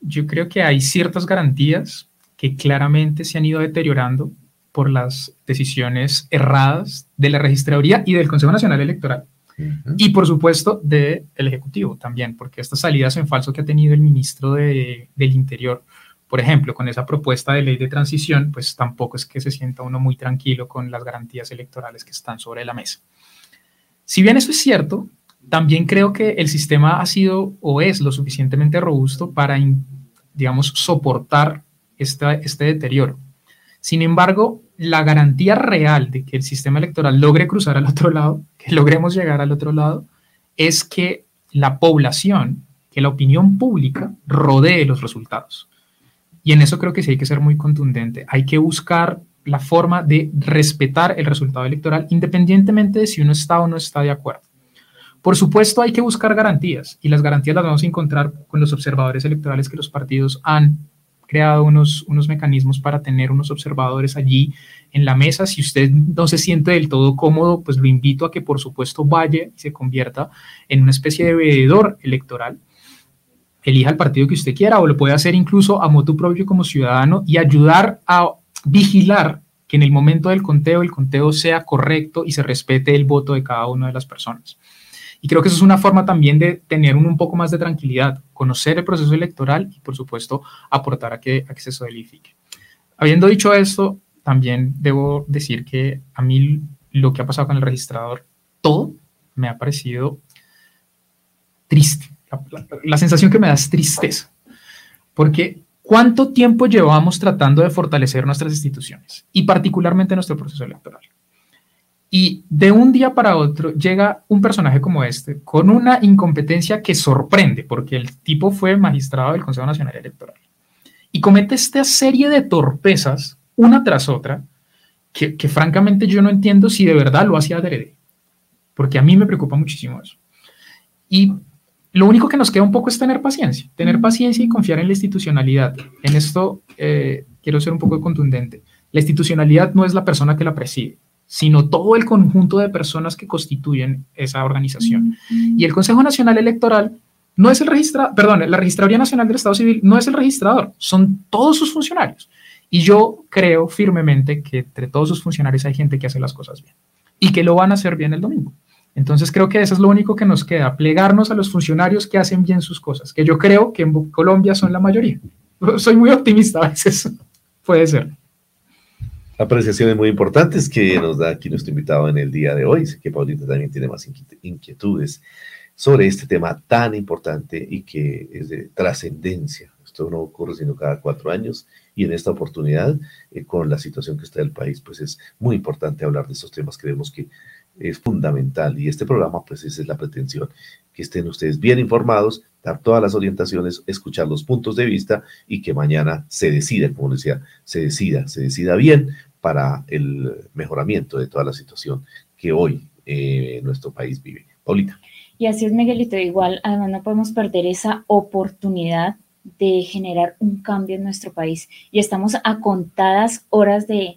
Yo creo que hay ciertas garantías que claramente se han ido deteriorando por las decisiones erradas de la registraduría y del Consejo Nacional Electoral y por supuesto del Ejecutivo también, porque estas salidas en falso que ha tenido el ministro de, del Interior, por ejemplo, con esa propuesta de ley de transición, pues tampoco es que se sienta uno muy tranquilo con las garantías electorales que están sobre la mesa. Si bien eso es cierto, también creo que el sistema ha sido o es lo suficientemente robusto para, digamos, soportar esta, este deterioro. Sin embargo, la garantía real de que el sistema electoral logre cruzar al otro lado, que logremos llegar al otro lado, es que la población, que la opinión pública rodee los resultados. Y en eso creo que sí hay que ser muy contundente. Hay que buscar la forma de respetar el resultado electoral independientemente de si uno está o no está de acuerdo. Por supuesto, hay que buscar garantías y las garantías las vamos a encontrar con los observadores electorales que los partidos han creado unos, unos mecanismos para tener unos observadores allí en la mesa. Si usted no se siente del todo cómodo, pues lo invito a que por supuesto vaya y se convierta en una especie de veedor electoral. Elija el partido que usted quiera o lo puede hacer incluso a motu propio como ciudadano y ayudar a vigilar que en el momento del conteo el conteo sea correcto y se respete el voto de cada una de las personas. Y creo que eso es una forma también de tener un, poco más de tranquilidad, conocer el proceso electoral y, por supuesto, aportar a que, a que se solidifique. Habiendo dicho esto, también debo decir que a mí lo que ha pasado con el registrador, todo me ha parecido triste. La, sensación que me da es tristeza. Porque ¿cuánto tiempo llevamos tratando de fortalecer nuestras instituciones y particularmente nuestro proceso electoral? Y de un día para otro llega un personaje como este, con una incompetencia que sorprende, porque el tipo fue magistrado del Consejo Nacional Electoral, y comete esta serie de torpezas, una tras otra, que, francamente yo no entiendo si de verdad lo hacía adrede, porque a mí me preocupa muchísimo eso. Y lo único que nos queda un poco es tener paciencia, tener paciencia y confiar en la institucionalidad. En esto eh, quiero ser un poco contundente. La institucionalidad no es la persona que la preside, sino todo el conjunto de personas que constituyen esa organización. Y el Consejo Nacional Electoral no es el registrador, perdón, la Registraduría Nacional del Estado Civil no es el registrador, son todos sus funcionarios. Y yo creo firmemente que entre todos sus funcionarios hay gente que hace las cosas bien y que lo van a hacer bien el domingo. Entonces creo que eso es lo único que nos queda, plegarnos a los funcionarios que hacen bien sus cosas, que yo creo que en Colombia son la mayoría. Soy muy optimista a veces, puede ser apreciaciones muy importantes que nos da aquí nuestro invitado en el día de hoy. Sé que Paulita también tiene más inquietudes sobre este tema tan importante y que es de trascendencia. Esto no ocurre sino cada cuatro años y en esta oportunidad, eh, con la situación que está el país, pues es muy importante hablar de estos temas. Creemos que es fundamental y este programa, pues esa es la pretensión, que estén ustedes bien informados, dar todas las orientaciones, escuchar los puntos de vista y que mañana se decida, como decía, se decida, se decida bien para el mejoramiento de toda la situación que hoy eh, nuestro país vive. Paulita. Y así es, Miguelito, igual, además no podemos perder esa oportunidad de generar un cambio en nuestro país. Y estamos a contadas horas de,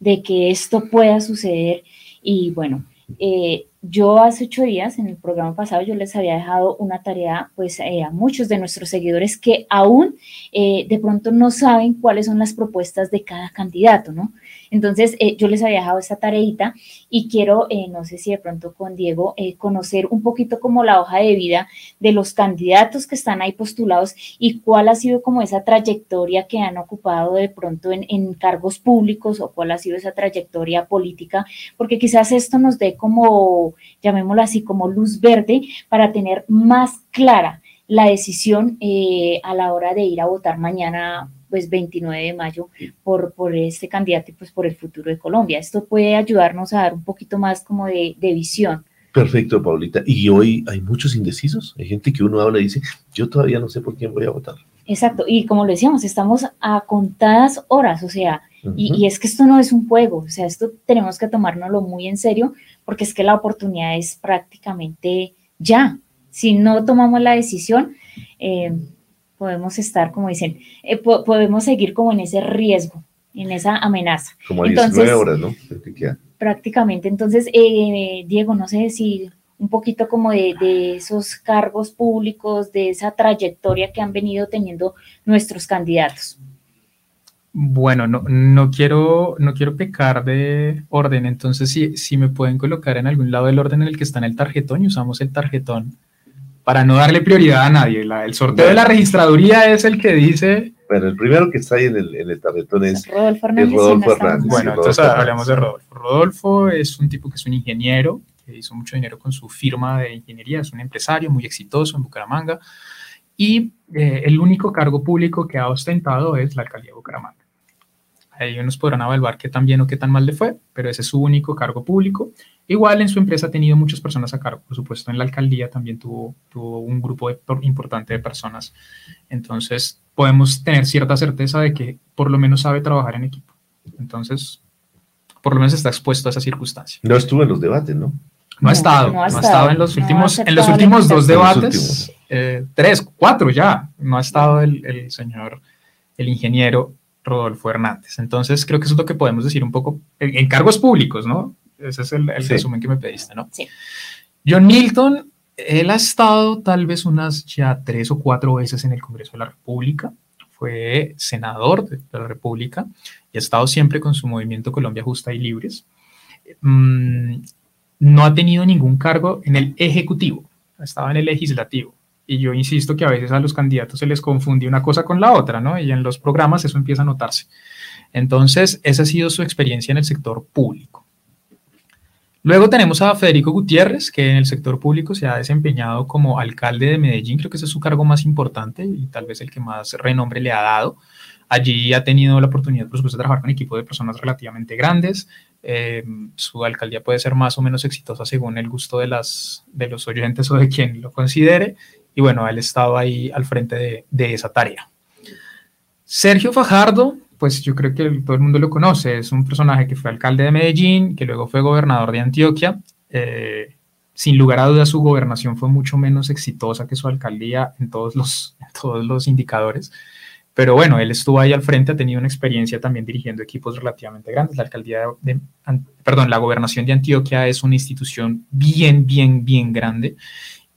de que esto pueda suceder. Y bueno, eh, yo hace ocho días, en el programa pasado, yo les había dejado una tarea pues eh, a muchos de nuestros seguidores que aún eh, de pronto no saben cuáles son las propuestas de cada candidato, ¿no? Entonces, eh, yo les había dejado esta tareita y quiero, eh, no sé si de pronto con Diego, eh, conocer un poquito como la hoja de vida de los candidatos que están ahí postulados y cuál ha sido como esa trayectoria que han ocupado de pronto en, en cargos públicos o cuál ha sido esa trayectoria política, porque quizás esto nos dé como, llamémoslo así, como luz verde para tener más clara la decisión a la hora de ir a votar mañana pues 29 de mayo por, por este candidato y pues por el futuro de Colombia. Esto puede ayudarnos a dar un poquito más como de, visión. Perfecto, Paulita. Y hoy hay muchos indecisos. Hay gente que uno habla y dice, yo todavía no sé por quién voy a votar. Exacto. Y como lo decíamos, estamos a contadas horas, o sea, y, y, es que esto no es un juego, o sea, esto tenemos que tomárnoslo muy en serio porque es que la oportunidad es prácticamente ya. Si no tomamos la decisión, eh, podemos estar, como dicen, eh, podemos seguir como en ese riesgo, en esa amenaza. Como a 19 horas, ¿no? Prácticamente. Entonces, eh, Diego, no sé si un poquito como de, de, esos cargos públicos, de esa trayectoria que han venido teniendo nuestros candidatos. Bueno, no, no, quiero, no quiero pecar de orden, entonces si, si me pueden colocar en algún lado del orden en el que está en el tarjetón y usamos el tarjetón para no darle prioridad a nadie. el sorteo de la registraduría es el que dice... Bueno, el primero que está ahí en el, en el tarjetón es Rodolfo Hernández. Bueno, entonces hablamos de Rodolfo. Rodolfo es un tipo que es un ingeniero, que hizo mucho dinero con su firma de ingeniería, es un empresario muy exitoso en Bucaramanga y eh, el único cargo público que ha ostentado es la alcaldía de Bucaramanga. Ahí unos podrán evaluar qué tan bien o qué tan mal le fue, pero ese es su único cargo público. Igual en su empresa ha tenido muchas personas a cargo, por supuesto en la alcaldía también tuvo, tuvo un grupo importante de personas. Entonces podemos tener cierta certeza de que por lo menos sabe trabajar en equipo. Entonces, por lo menos está expuesto a esa circunstancia. No estuvo en los debates, ¿no? No, ha estado, no ha estado, en los últimos, en los últimos dos debates, eh, tres, cuatro ya, no ha estado el, el señor, el ingeniero Rodolfo Hernández. Entonces, creo que eso es lo que podemos decir un poco en, cargos públicos, ¿no? Ese es el, resumen que me pediste, ¿no? Sí. John Milton, él ha estado tal vez unas ya tres o cuatro veces en el Congreso de la República, fue senador de la República y ha estado siempre con su movimiento Colombia Justa y Libres. Mm, no ha tenido ningún cargo en el Ejecutivo, ha estado en el Legislativo. Y yo insisto que a veces a los candidatos se les confunde una cosa con la otra, ¿no? Y en los programas eso empieza a notarse. Entonces, esa ha sido su experiencia en el sector público. Luego tenemos a Federico Gutiérrez, que en el sector público se ha desempeñado como alcalde de Medellín, creo que ese es su cargo más importante y tal vez el que más renombre le ha dado. Allí ha tenido la oportunidad, por supuesto, de trabajar con equipos de personas relativamente grandes. Eh, su alcaldía puede ser más o menos exitosa según el gusto de, las, de los oyentes o de quien lo considere y bueno, él estaba ahí al frente de, esa tarea. Sergio Fajardo, pues yo creo que todo el mundo lo conoce, es un personaje que fue alcalde de Medellín, que luego fue gobernador de Antioquia. Eh, sin lugar a dudas, su gobernación fue mucho menos exitosa que su alcaldía en todos los, todos los indicadores. Pero bueno, él estuvo ahí al frente, ha tenido una experiencia también dirigiendo equipos relativamente grandes. La alcaldía de, perdón, la gobernación de Antioquia es una institución bien, bien, bien grande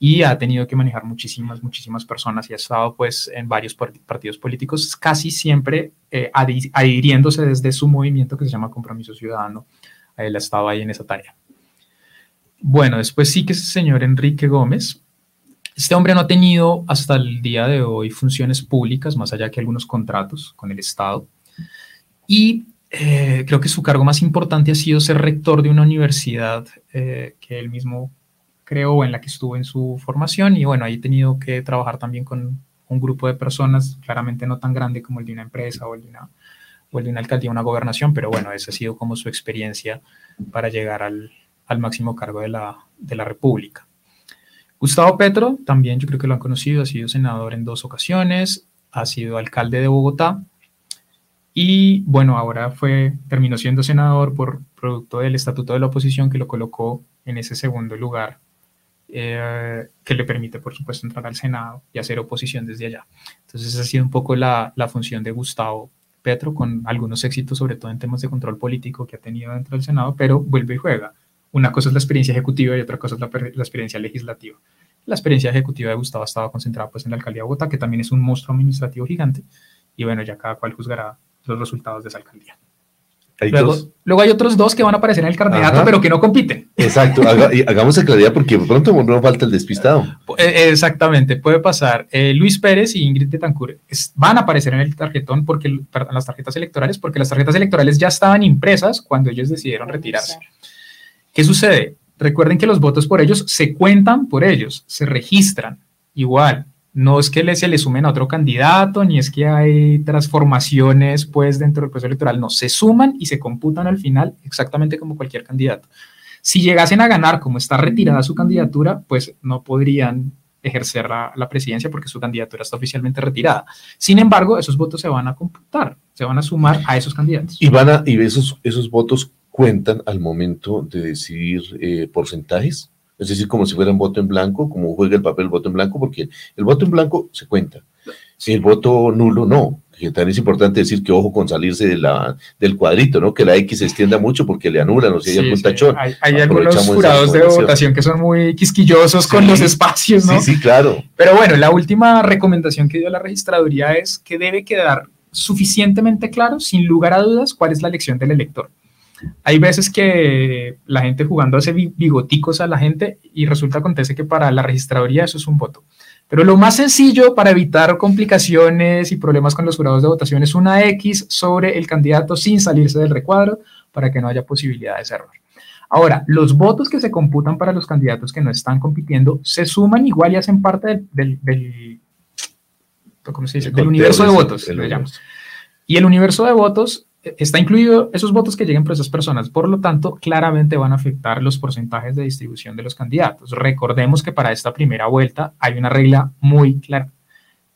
y ha tenido que manejar muchísimas, muchísimas personas y ha estado pues en varios partidos políticos, casi siempre eh, adhiriéndose desde su movimiento que se llama Compromiso Ciudadano. Él ha estado ahí en esa tarea. Bueno, después sí que es el señor Enrique Gómez. Este hombre no ha tenido hasta el día de hoy funciones públicas, más allá que algunos contratos con el Estado. Y eh, creo que su cargo más importante ha sido ser rector de una universidad eh, que él mismo creo, o en la que estuve en su formación. Y bueno, ahí he tenido que trabajar también con un grupo de personas, claramente no tan grande como el de una empresa o el de una, o de una alcaldía, una gobernación, pero bueno, esa ha sido como su experiencia para llegar al, al máximo cargo de la, de la República. Gustavo Petro, también yo creo que lo han conocido, ha sido senador en dos ocasiones, ha sido alcalde de Bogotá y bueno, ahora fue, terminó siendo senador por producto del Estatuto de la Oposición que lo colocó en ese segundo lugar eh, que le permite, por supuesto, entrar al Senado y hacer oposición desde allá. Entonces, esa ha sido un poco la, función de Gustavo Petro, con algunos éxitos, sobre todo en temas de control político que ha tenido dentro del Senado, pero vuelve y juega. Una cosa es la experiencia ejecutiva y otra cosa es la, la experiencia legislativa. La experiencia ejecutiva de Gustavo estaba concentrada pues, en la alcaldía de Bogotá, que también es un monstruo administrativo gigante, y bueno, ya cada cual juzgará los resultados de esa alcaldía luego, hay otros dos que van a aparecer en el candidato, pero que no compiten. Exacto, hagamos claridad porque pronto no falta el despistado. Eh, exactamente, puede pasar. Eh, Luis Pérez y Ingrid Betancourt van a aparecer en el tarjetón, porque, en las tarjetas electorales, porque las tarjetas electorales ya estaban impresas cuando ellos decidieron retirarse. ¿Qué sucede? Recuerden que los votos por ellos se cuentan por ellos, se registran igual no es que se le sumen a otro candidato, ni es que hay transformaciones pues dentro del proceso electoral, no, se suman y se computan al final exactamente como cualquier candidato. Si llegasen a ganar, como está retirada su candidatura, pues no podrían ejercer la, presidencia porque su candidatura está oficialmente retirada. Sin embargo, esos votos se van a computar, se van a sumar a esos candidatos. Y, van a, y esos, esos votos cuentan al momento de decidir eh, porcentajes es decir, como si fuera un voto en blanco, como juega el papel el voto en blanco, porque el voto en blanco se cuenta. Si el voto nulo no, que también es importante decir que ojo con salirse de la, del cuadrito, ¿no? Que la X se extienda mucho porque le anulan o si hay algún tachón. Hay, algunos jurados de votación que son muy quisquillosos con los espacios, ¿no? Sí, sí, claro. Pero bueno, la última recomendación que dio la registraduría es que debe quedar suficientemente claro, sin lugar a dudas, cuál es la elección del elector. Hay veces que la gente jugando hace bigoticos a la gente y resulta acontece que para la registraduría eso es un voto. Pero lo más sencillo para evitar complicaciones y problemas con los jurados de votación es una X sobre el candidato sin salirse del recuadro para que no haya posibilidad de error. Ahora, los votos que se computan para los candidatos que no están compitiendo se suman igual y hacen parte del, del, ¿cómo se dice? del universo de votos. Y el universo de votos está incluido esos votos que lleguen por esas personas. Por lo tanto, claramente van a afectar los porcentajes de distribución de los candidatos. Recordemos que para esta primera vuelta hay una regla muy clara.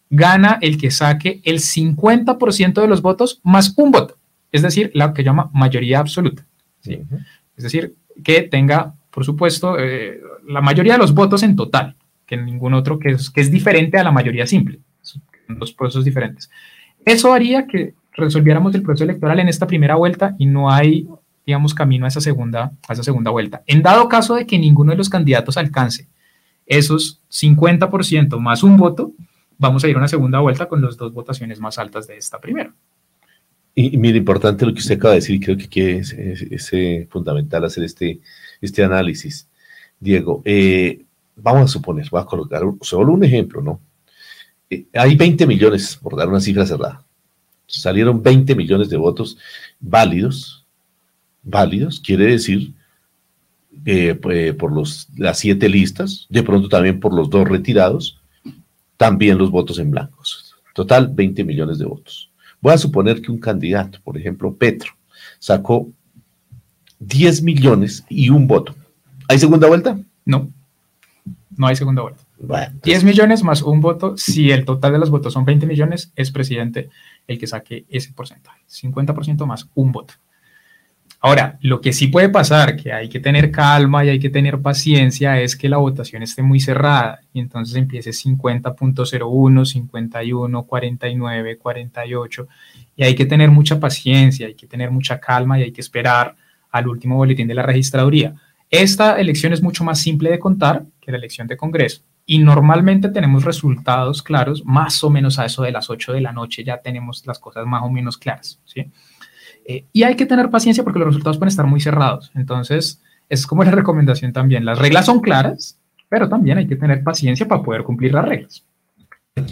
Gana el que saque el 50% de los votos más un voto, es decir, la que llama mayoría absoluta. Es decir, que tenga, por supuesto, eh, la mayoría de los votos en total, que ningún otro que es, que es diferente a la mayoría simple. Son dos procesos diferentes. Eso haría que resolviéramos el proceso electoral en esta primera vuelta y no hay, digamos, camino a esa segunda, a esa segunda vuelta. En dado caso de que ninguno de los candidatos alcance esos 50% más un voto, vamos a ir a una segunda vuelta con las dos votaciones más altas de esta primera. Y, mire, importante lo que usted acaba de decir, creo que es, es, eh, fundamental hacer este, este análisis. Diego, eh, vamos a suponer, voy a colocar solo un ejemplo, ¿no? Eh, hay 20 millones, por dar una cifra cerrada. Salieron 20 millones de votos válidos. Válidos quiere decir pues, por los, las siete listas, de pronto también por los dos retirados, también los votos en blancos. Total, 20 millones de votos. Voy a suponer que un candidato, por ejemplo, Petro, sacó 10 millones y un voto. ¿Hay segunda vuelta? No, no hay segunda vuelta. 10 millones más un voto, si el total de los votos son 20 millones, es presidente el que saque ese porcentaje. 50% más un voto. Ahora, lo que sí puede pasar, que hay que tener calma y hay que tener paciencia, es que la votación esté muy cerrada y entonces empiece 50.01, 51, 49, 48 y hay que tener mucha paciencia, hay que tener mucha calma y hay que esperar al último boletín de la registraduría. Esta elección es mucho más simple de contar que la elección de Congreso y normalmente tenemos resultados claros más o menos a eso de las 8 de la noche, ya tenemos las cosas más o menos claras, ¿sí? Eh, y hay que tener paciencia porque los resultados pueden estar muy cerrados. Entonces, es como la recomendación también. Las reglas son claras, pero también hay que tener paciencia para poder cumplir las reglas.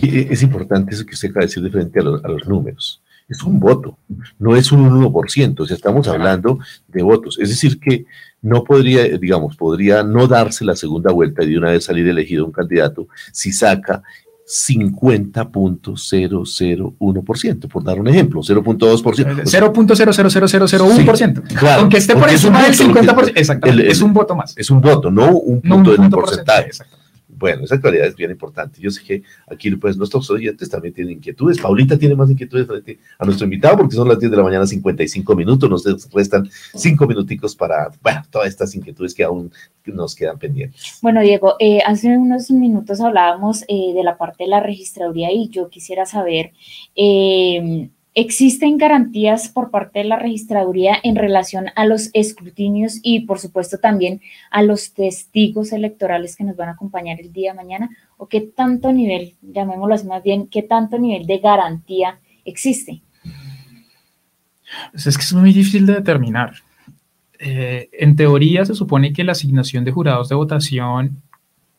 es importante eso que usted acaba de decir de frente a los, números. Es un voto, no es un 1%, o sea, estamos hablando de votos. Es decir, que no podría, digamos, podría no darse la segunda vuelta y de una vez salir elegido un candidato si saca 50.001%, por dar un ejemplo, 0.2%. 0.00001%. claro, Aunque esté por encima del 50%. Exactamente. es un voto más. Es un voto, no un punto, de porcentaje. Bueno, esa claridad es bien importante. Yo sé que aquí pues nuestros oyentes también tienen inquietudes. Paulita tiene más inquietudes frente a nuestro invitado porque son las 10 de la mañana, 55 minutos. Nos restan 5 minuticos para, todas estas inquietudes que aún nos quedan pendientes. Bueno, Diego, eh, hace unos minutos hablábamos eh, de la parte de la registraduría y yo quisiera saber... Eh, ¿Existen garantías por parte de la registraduría en relación a los escrutinios y, por supuesto, también a los testigos electorales que nos van a acompañar el día de mañana? ¿O qué tanto nivel, llamémoslo así más bien, qué tanto nivel de garantía existe? Pues es que es muy difícil de determinar. Eh, en teoría se supone que la asignación de jurados de votación,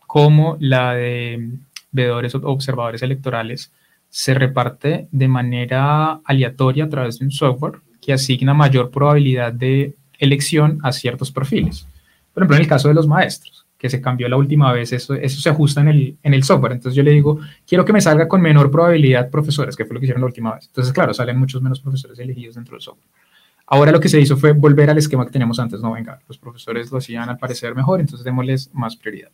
como la de veedores o observadores electorales, se reparte de manera aleatoria a través de un software que asigna mayor probabilidad de elección a ciertos perfiles. Por ejemplo, en el caso de los maestros, que se cambió la última vez, eso, se ajusta en el, en el software. Entonces yo le digo, quiero que me salga con menor probabilidad profesores, que fue lo que hicieron la última vez. Entonces, claro, salen muchos menos profesores elegidos dentro del software. Ahora lo que se hizo fue volver al esquema que teníamos antes. No, venga, los profesores lo hacían al parecer mejor, entonces démosles más prioridad.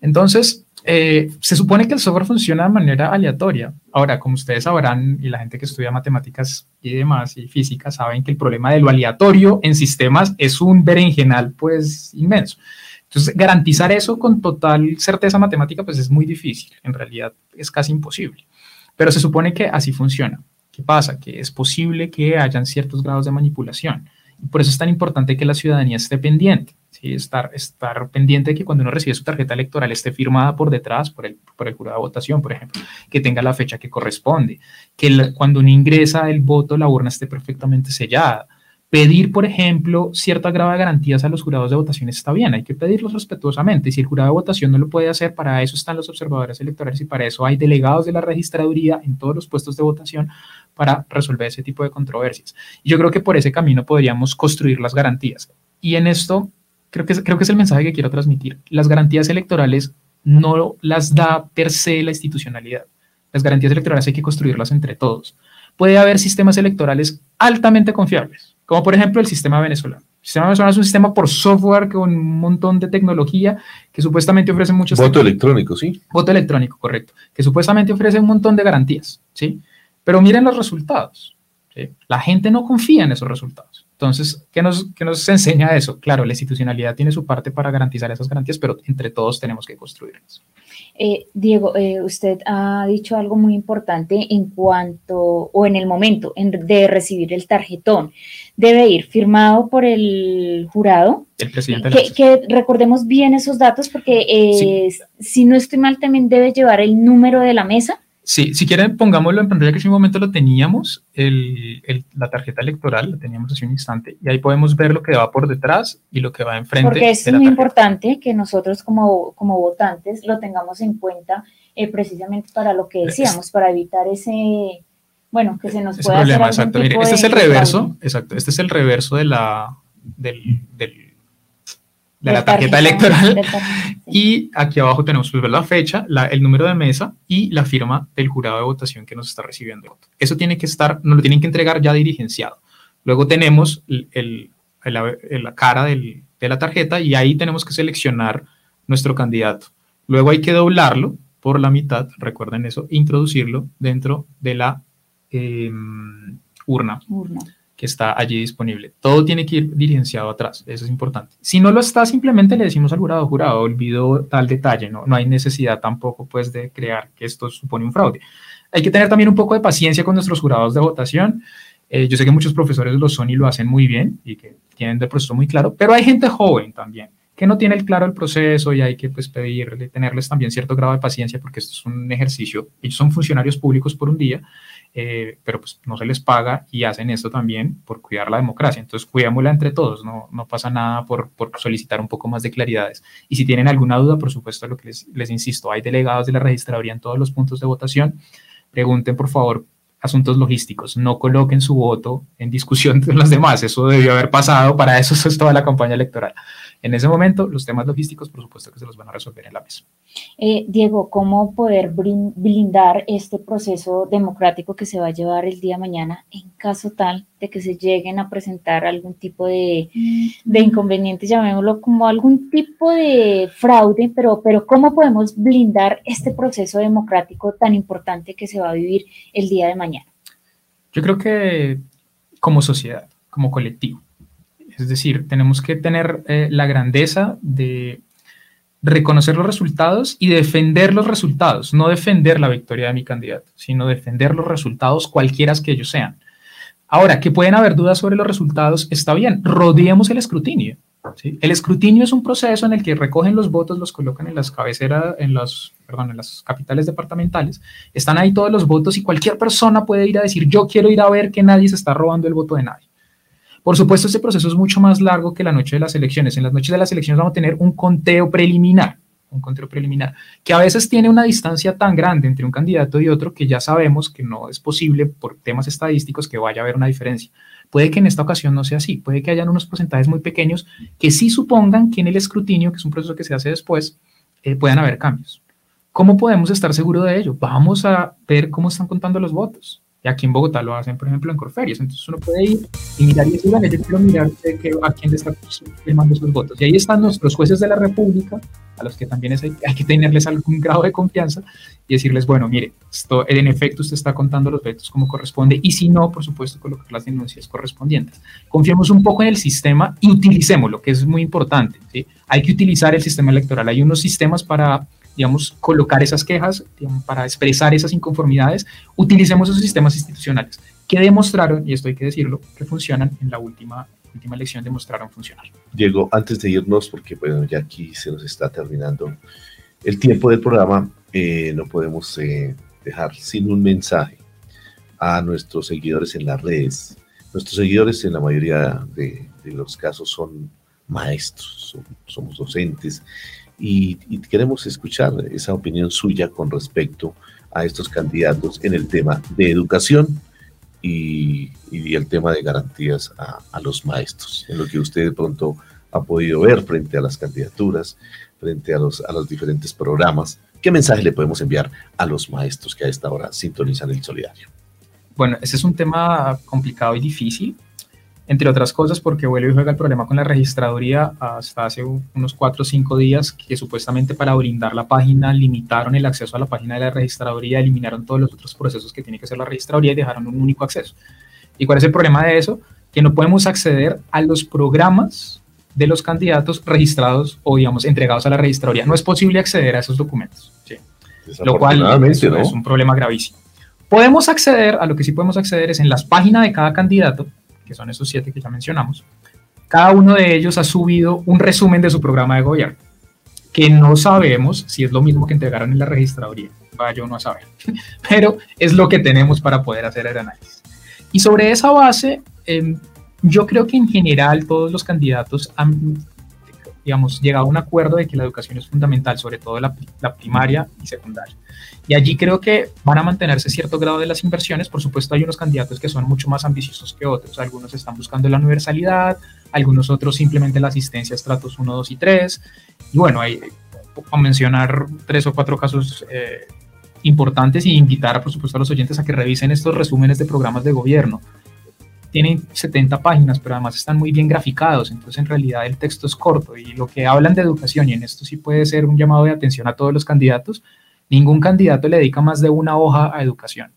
Entonces, eh, se supone que el software funciona de manera aleatoria. Ahora, como ustedes sabrán, y la gente que estudia matemáticas y demás, y física, saben que el problema de lo aleatorio en sistemas es un berenjenal, pues, inmenso. Entonces, garantizar eso con total certeza matemática, pues es muy difícil. En realidad, es casi imposible. Pero se supone que así funciona. ¿Qué pasa? Que es posible que hayan ciertos grados de manipulación. Y por eso es tan importante que la ciudadanía esté pendiente. ¿sí? estar, estar pendiente de que cuando uno recibe su tarjeta electoral esté firmada por detrás, por el, por el jurado de votación, por ejemplo, que tenga la fecha que corresponde, que cuando uno ingresa el voto, la urna esté perfectamente sellada. Pedir, por ejemplo, cierta grado de garantías a los jurados de votación está bien, hay que pedirlos respetuosamente. Si el jurado de votación no lo puede hacer, para eso están los observadores electorales y para eso hay delegados de la registraduría en todos los puestos de votación para resolver ese tipo de controversias. Y yo creo que por ese camino podríamos construir las garantías. Y en esto creo que, creo que es el mensaje que quiero transmitir. Las garantías electorales no las da per se la institucionalidad. Las garantías electorales hay que construirlas entre todos. Puede haber sistemas electorales altamente confiables, como por ejemplo el sistema venezolano. El sistema venezolano es un sistema por software con un montón de tecnología que supuestamente ofrece muchos... Voto electrónico, sí. Voto electrónico, correcto. Que supuestamente ofrece un montón de garantías, ¿sí? Pero miren los resultados. ¿sí? La gente no confía en esos resultados. Entonces, ¿qué nos, ¿qué nos enseña eso? Claro, la institucionalidad tiene su parte para garantizar esas garantías, pero entre todos tenemos que construirlas. Eh, Diego, eh, usted ha dicho algo muy importante en cuanto, o en el momento de recibir el tarjetón. Debe ir firmado por el jurado. El presidente. Que, que recordemos bien esos datos porque eh, si no estoy mal, también debe llevar el número de la mesa. Sí, si quieren pongámoslo en pantalla, que en un momento lo teníamos, el, la tarjeta electoral, la teníamos hace un instante, y ahí podemos ver lo que va por detrás y lo que va enfrente. Porque es muy importante que nosotros como, como votantes lo tengamos en cuenta eh, precisamente para lo que decíamos, para evitar ese, bueno, que se nos pueda problema, exacto. Mire, este es el reverso, exacto, este es el reverso de la, del, del de la tarjeta, electoral. Y aquí abajo tenemos pues, la fecha, la, el número de mesa y la firma del jurado de votación que nos está recibiendo. Eso tiene que estar, nos lo tienen que entregar ya dirigenciado. Luego tenemos el, el, la cara del, de la tarjeta y ahí tenemos que seleccionar nuestro candidato. Luego hay que doblarlo por la mitad, recuerden eso, introducirlo dentro de la em, urna. urna que está allí disponible. Todo tiene que ir dirigenciado atrás, eso es importante. Si no lo está, simplemente le decimos al jurado, jurado, olvido tal detalle, no, no hay necesidad tampoco pues de crear que esto supone un fraude. Hay que tener también un poco de paciencia con nuestros jurados de votación. Eh, yo sé que muchos profesores lo son y lo hacen muy bien y que tienen el proceso muy claro, pero hay gente joven también que no tiene el claro el proceso y hay que pues pedirle, tenerles también cierto grado de paciencia porque esto es un ejercicio, ellos son funcionarios públicos por un día eh, pero pues no se les paga y hacen esto también por cuidar la democracia. Entonces, cuidámosla entre todos, no, no pasa nada por, por, solicitar un poco más de claridades. Y si tienen alguna duda, por supuesto, lo que les, les insisto, hay delegados de la registraduría en todos los puntos de votación. Pregunten, por favor, asuntos logísticos. No coloquen su voto en discusión con los demás. Eso debió haber pasado. Para eso es toda la campaña electoral. En ese momento, los temas logísticos, por supuesto que se los van a resolver en la mesa. Eh, Diego, ¿cómo poder blindar este proceso democrático que se va a llevar el día de mañana en caso tal de que se lleguen a presentar algún tipo de, de inconveniente, llamémoslo como algún tipo de fraude, pero, pero ¿cómo podemos blindar este proceso democrático tan importante que se va a vivir el día de mañana? Yo creo que como sociedad, como colectivo, es decir, tenemos que tener eh, la grandeza de reconocer los resultados y defender los resultados, no defender la victoria de mi candidato, sino defender los resultados cualquiera que ellos sean. Ahora, que pueden haber dudas sobre los resultados, está bien, rodeemos el escrutinio. El escrutinio es un proceso en el que recogen los votos, los colocan en las cabeceras, en las, perdón, en las capitales departamentales, están ahí todos los votos y cualquier persona puede ir a decir, yo quiero ir a ver que nadie se está robando el voto de nadie. Por supuesto, este proceso es mucho más largo que la noche de las elecciones. En las noches de las elecciones vamos a tener un conteo preliminar, un conteo preliminar, que a veces tiene una distancia tan grande entre un candidato y otro que ya sabemos que no es posible por temas estadísticos que vaya a haber una diferencia. Puede que en esta ocasión no sea así, puede que hayan unos porcentajes muy pequeños que sí supongan que en el escrutinio, que es un proceso que se hace después, eh, puedan haber cambios. ¿Cómo podemos estar seguros de ello? Vamos a ver cómo están contando los votos. Y aquí en Bogotá lo hacen, por ejemplo, en Corferias. Entonces uno puede ir y mirar y decir, bueno, yo quiero mirar que, a quién le está firmando sus votos. Y ahí están nuestros jueces de la República, a los que también hay, hay, que tenerles algún grado de confianza y decirles, bueno, mire, esto, en efecto usted está contando los votos como corresponde y si no, por supuesto, colocar las denuncias correspondientes. Confiemos un poco en el sistema y utilicémoslo, que es muy importante. ¿sí? Hay que utilizar el sistema electoral. Hay unos sistemas para digamos, colocar esas quejas, para expresar esas inconformidades, utilicemos esos sistemas institucionales que demostraron, y esto hay que decirlo, que funcionan en la última última elección demostraron funcionar. Diego, antes de irnos, porque bueno, ya aquí se nos está terminando el tiempo del programa, eh, no podemos eh, dejar sin un mensaje a nuestros seguidores en las redes. Nuestros seguidores en la mayoría de, los casos son maestros, somos docentes y, queremos escuchar esa opinión suya con respecto a estos candidatos en el tema de educación y, el tema de garantías a, a, los maestros, en lo que usted de pronto ha podido ver frente a las candidaturas, frente a los, a los diferentes programas. ¿Qué mensaje le podemos enviar a los maestros que a esta hora sintonizan el solidario? Bueno, ese es un tema complicado y difícil, entre otras cosas porque vuelve y juega el problema con la registraduría hasta hace unos cuatro o cinco días que supuestamente para brindar la página limitaron el acceso a la página de la registraduría, eliminaron todos los otros procesos que tiene que hacer la registraduría y dejaron un único acceso. ¿Y cuál es el problema de eso? Que no podemos acceder a los programas de los candidatos registrados o, digamos, entregados a la registraduría. No es posible acceder a esos documentos, lo cual es un problema gravísimo. Podemos acceder, a lo que sí podemos acceder es en las páginas de cada candidato, que son esos siete que ya mencionamos. Cada uno de ellos ha subido un resumen de su programa de gobierno, que no sabemos si es lo mismo que entregaron en la registraduría. Vaya yo no a saber, pero es lo que tenemos para poder hacer el análisis. Y sobre esa base, em, yo creo que en general todos los candidatos han digamos, llegado a un acuerdo de que la educación es fundamental, sobre todo la, primaria y secundaria. Y allí creo que van a mantenerse cierto grado de las inversiones. Por supuesto, hay unos candidatos que son mucho más ambiciosos que otros. Algunos están buscando la universalidad, algunos otros simplemente la asistencia a estratos 1, 2 y 3. Y bueno, hay, a mencionar tres o cuatro casos eh, importantes y invitar, por supuesto, a los oyentes a que revisen estos resúmenes de programas de gobierno tienen 70 páginas, pero además están muy bien graficados, entonces en realidad el texto es corto y lo que hablan de educación, y en esto sí puede ser un llamado de atención a todos los candidatos, ningún candidato le dedica más de una hoja a educación.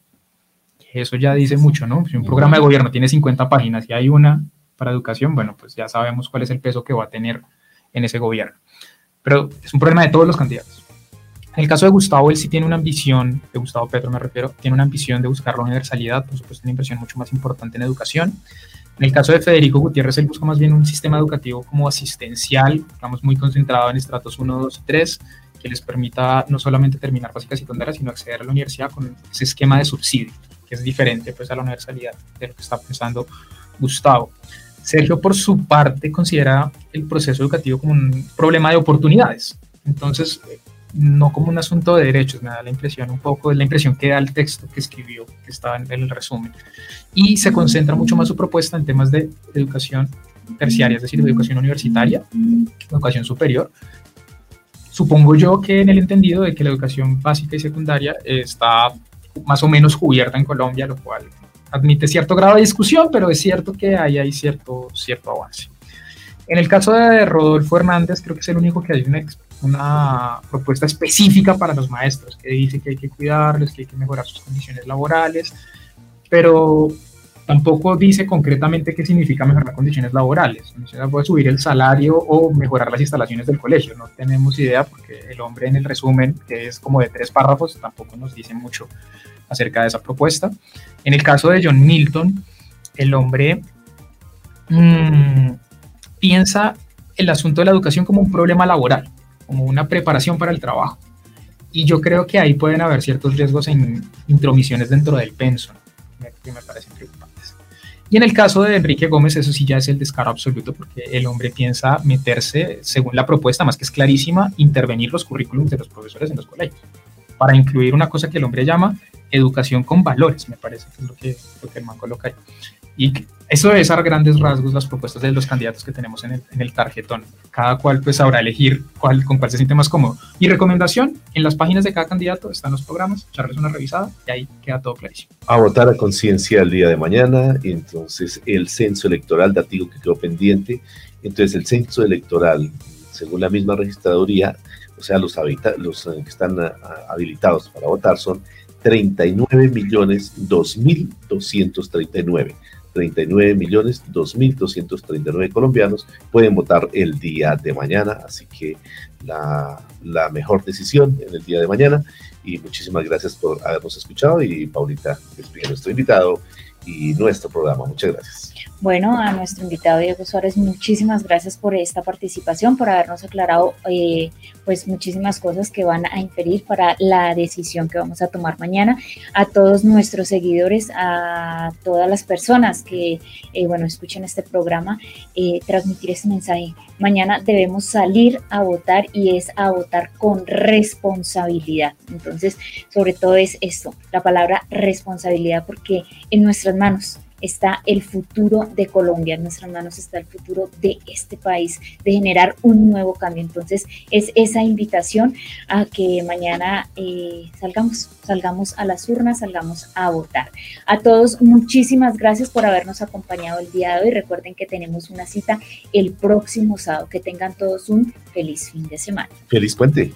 Eso ya dice mucho, ¿no? Si un programa de gobierno tiene 50 páginas y hay una para educación, bueno, pues ya sabemos cuál es el peso que va a tener en ese gobierno. Pero es un problema de todos los candidatos. En el caso de Gustavo, él sí tiene una ambición, de Gustavo Petro me refiero, tiene una ambición de buscar la universalidad, por supuesto una inversión mucho más importante en educación. En el caso de Federico Gutiérrez, él busca más bien un sistema educativo como asistencial, digamos muy concentrado en estratos 1, 2 y 3, que les permita no solamente terminar básicas y secundarias, sino acceder a la universidad con ese esquema de subsidio, que es diferente pues, a la universalidad de lo que está pensando Gustavo. Sergio, por su parte, considera el proceso educativo como un problema de oportunidades. Entonces, no como un asunto de derechos, me da la impresión un poco, es la impresión que da el texto que escribió, que está en el resumen. Y se concentra mucho más su propuesta en temas de educación terciaria, es decir, de educación universitaria, educación superior. Supongo yo que en el entendido de que la educación básica y secundaria está más o menos cubierta en Colombia, lo cual admite cierto grado de discusión, pero es cierto que ahí hay cierto, cierto avance. En el caso de Rodolfo Hernández, creo que es el único que hay una una propuesta específica para los maestros, que dice que hay que cuidarles, que hay que mejorar sus condiciones laborales, pero tampoco dice concretamente qué significa mejorar condiciones laborales. No se puede subir el salario o mejorar las instalaciones del colegio. No tenemos idea porque el hombre en el resumen, que es como de tres párrafos, tampoco nos dice mucho acerca de esa propuesta. En el caso de John Milton, el hombre mmm, piensa el asunto de la educación como un problema laboral como una preparación para el trabajo. Y yo creo que ahí pueden haber ciertos riesgos en intromisiones dentro del penso, que me parecen preocupantes. Y en el caso de Enrique Gómez, eso sí ya es el descaro absoluto, porque el hombre piensa meterse, según la propuesta, más que es clarísima, intervenir los currículums de los profesores en los colegios, para incluir una cosa que el hombre llama educación con valores, me parece que es lo que, lo que el man coloca ahí. Y eso es a grandes rasgos las propuestas de los candidatos que tenemos en el, tarjetón. Cada cual pues sabrá elegir cuál, con cuál se siente más cómodo. Mi recomendación, en las páginas de cada candidato están los programas, echarles una revisada y ahí queda todo clarísimo. A votar a conciencia el día de mañana, entonces el censo electoral, dativo que quedó pendiente, entonces el censo electoral, según la misma registraduría, o sea, los, los eh, que están ah, habilitados para votar son 39 millones 2.239. 39 millones 2.239 colombianos pueden votar el día de mañana, así que la, mejor decisión en el día de mañana y muchísimas gracias por habernos escuchado y Paulita despide a nuestro invitado y nuestro programa. Muchas gracias. Bueno, a nuestro invitado Diego Suárez, muchísimas gracias por esta participación, por habernos aclarado eh, pues muchísimas cosas que van a inferir para la decisión que vamos a tomar mañana. A todos nuestros seguidores, a todas las personas que eh, bueno escuchen este programa, eh, transmitir este mensaje. Mañana debemos salir a votar y es a votar con responsabilidad. Entonces, sobre todo es esto, la palabra responsabilidad, porque en nuestras manos está el futuro de Colombia, en nuestras manos está el futuro de este país, de generar un nuevo cambio. Entonces, es esa invitación a que mañana eh, salgamos, salgamos a las urnas, salgamos a votar. A todos, muchísimas gracias por habernos acompañado el día de hoy. Recuerden que tenemos una cita el próximo sábado. Que tengan todos un feliz fin de semana. Feliz puente.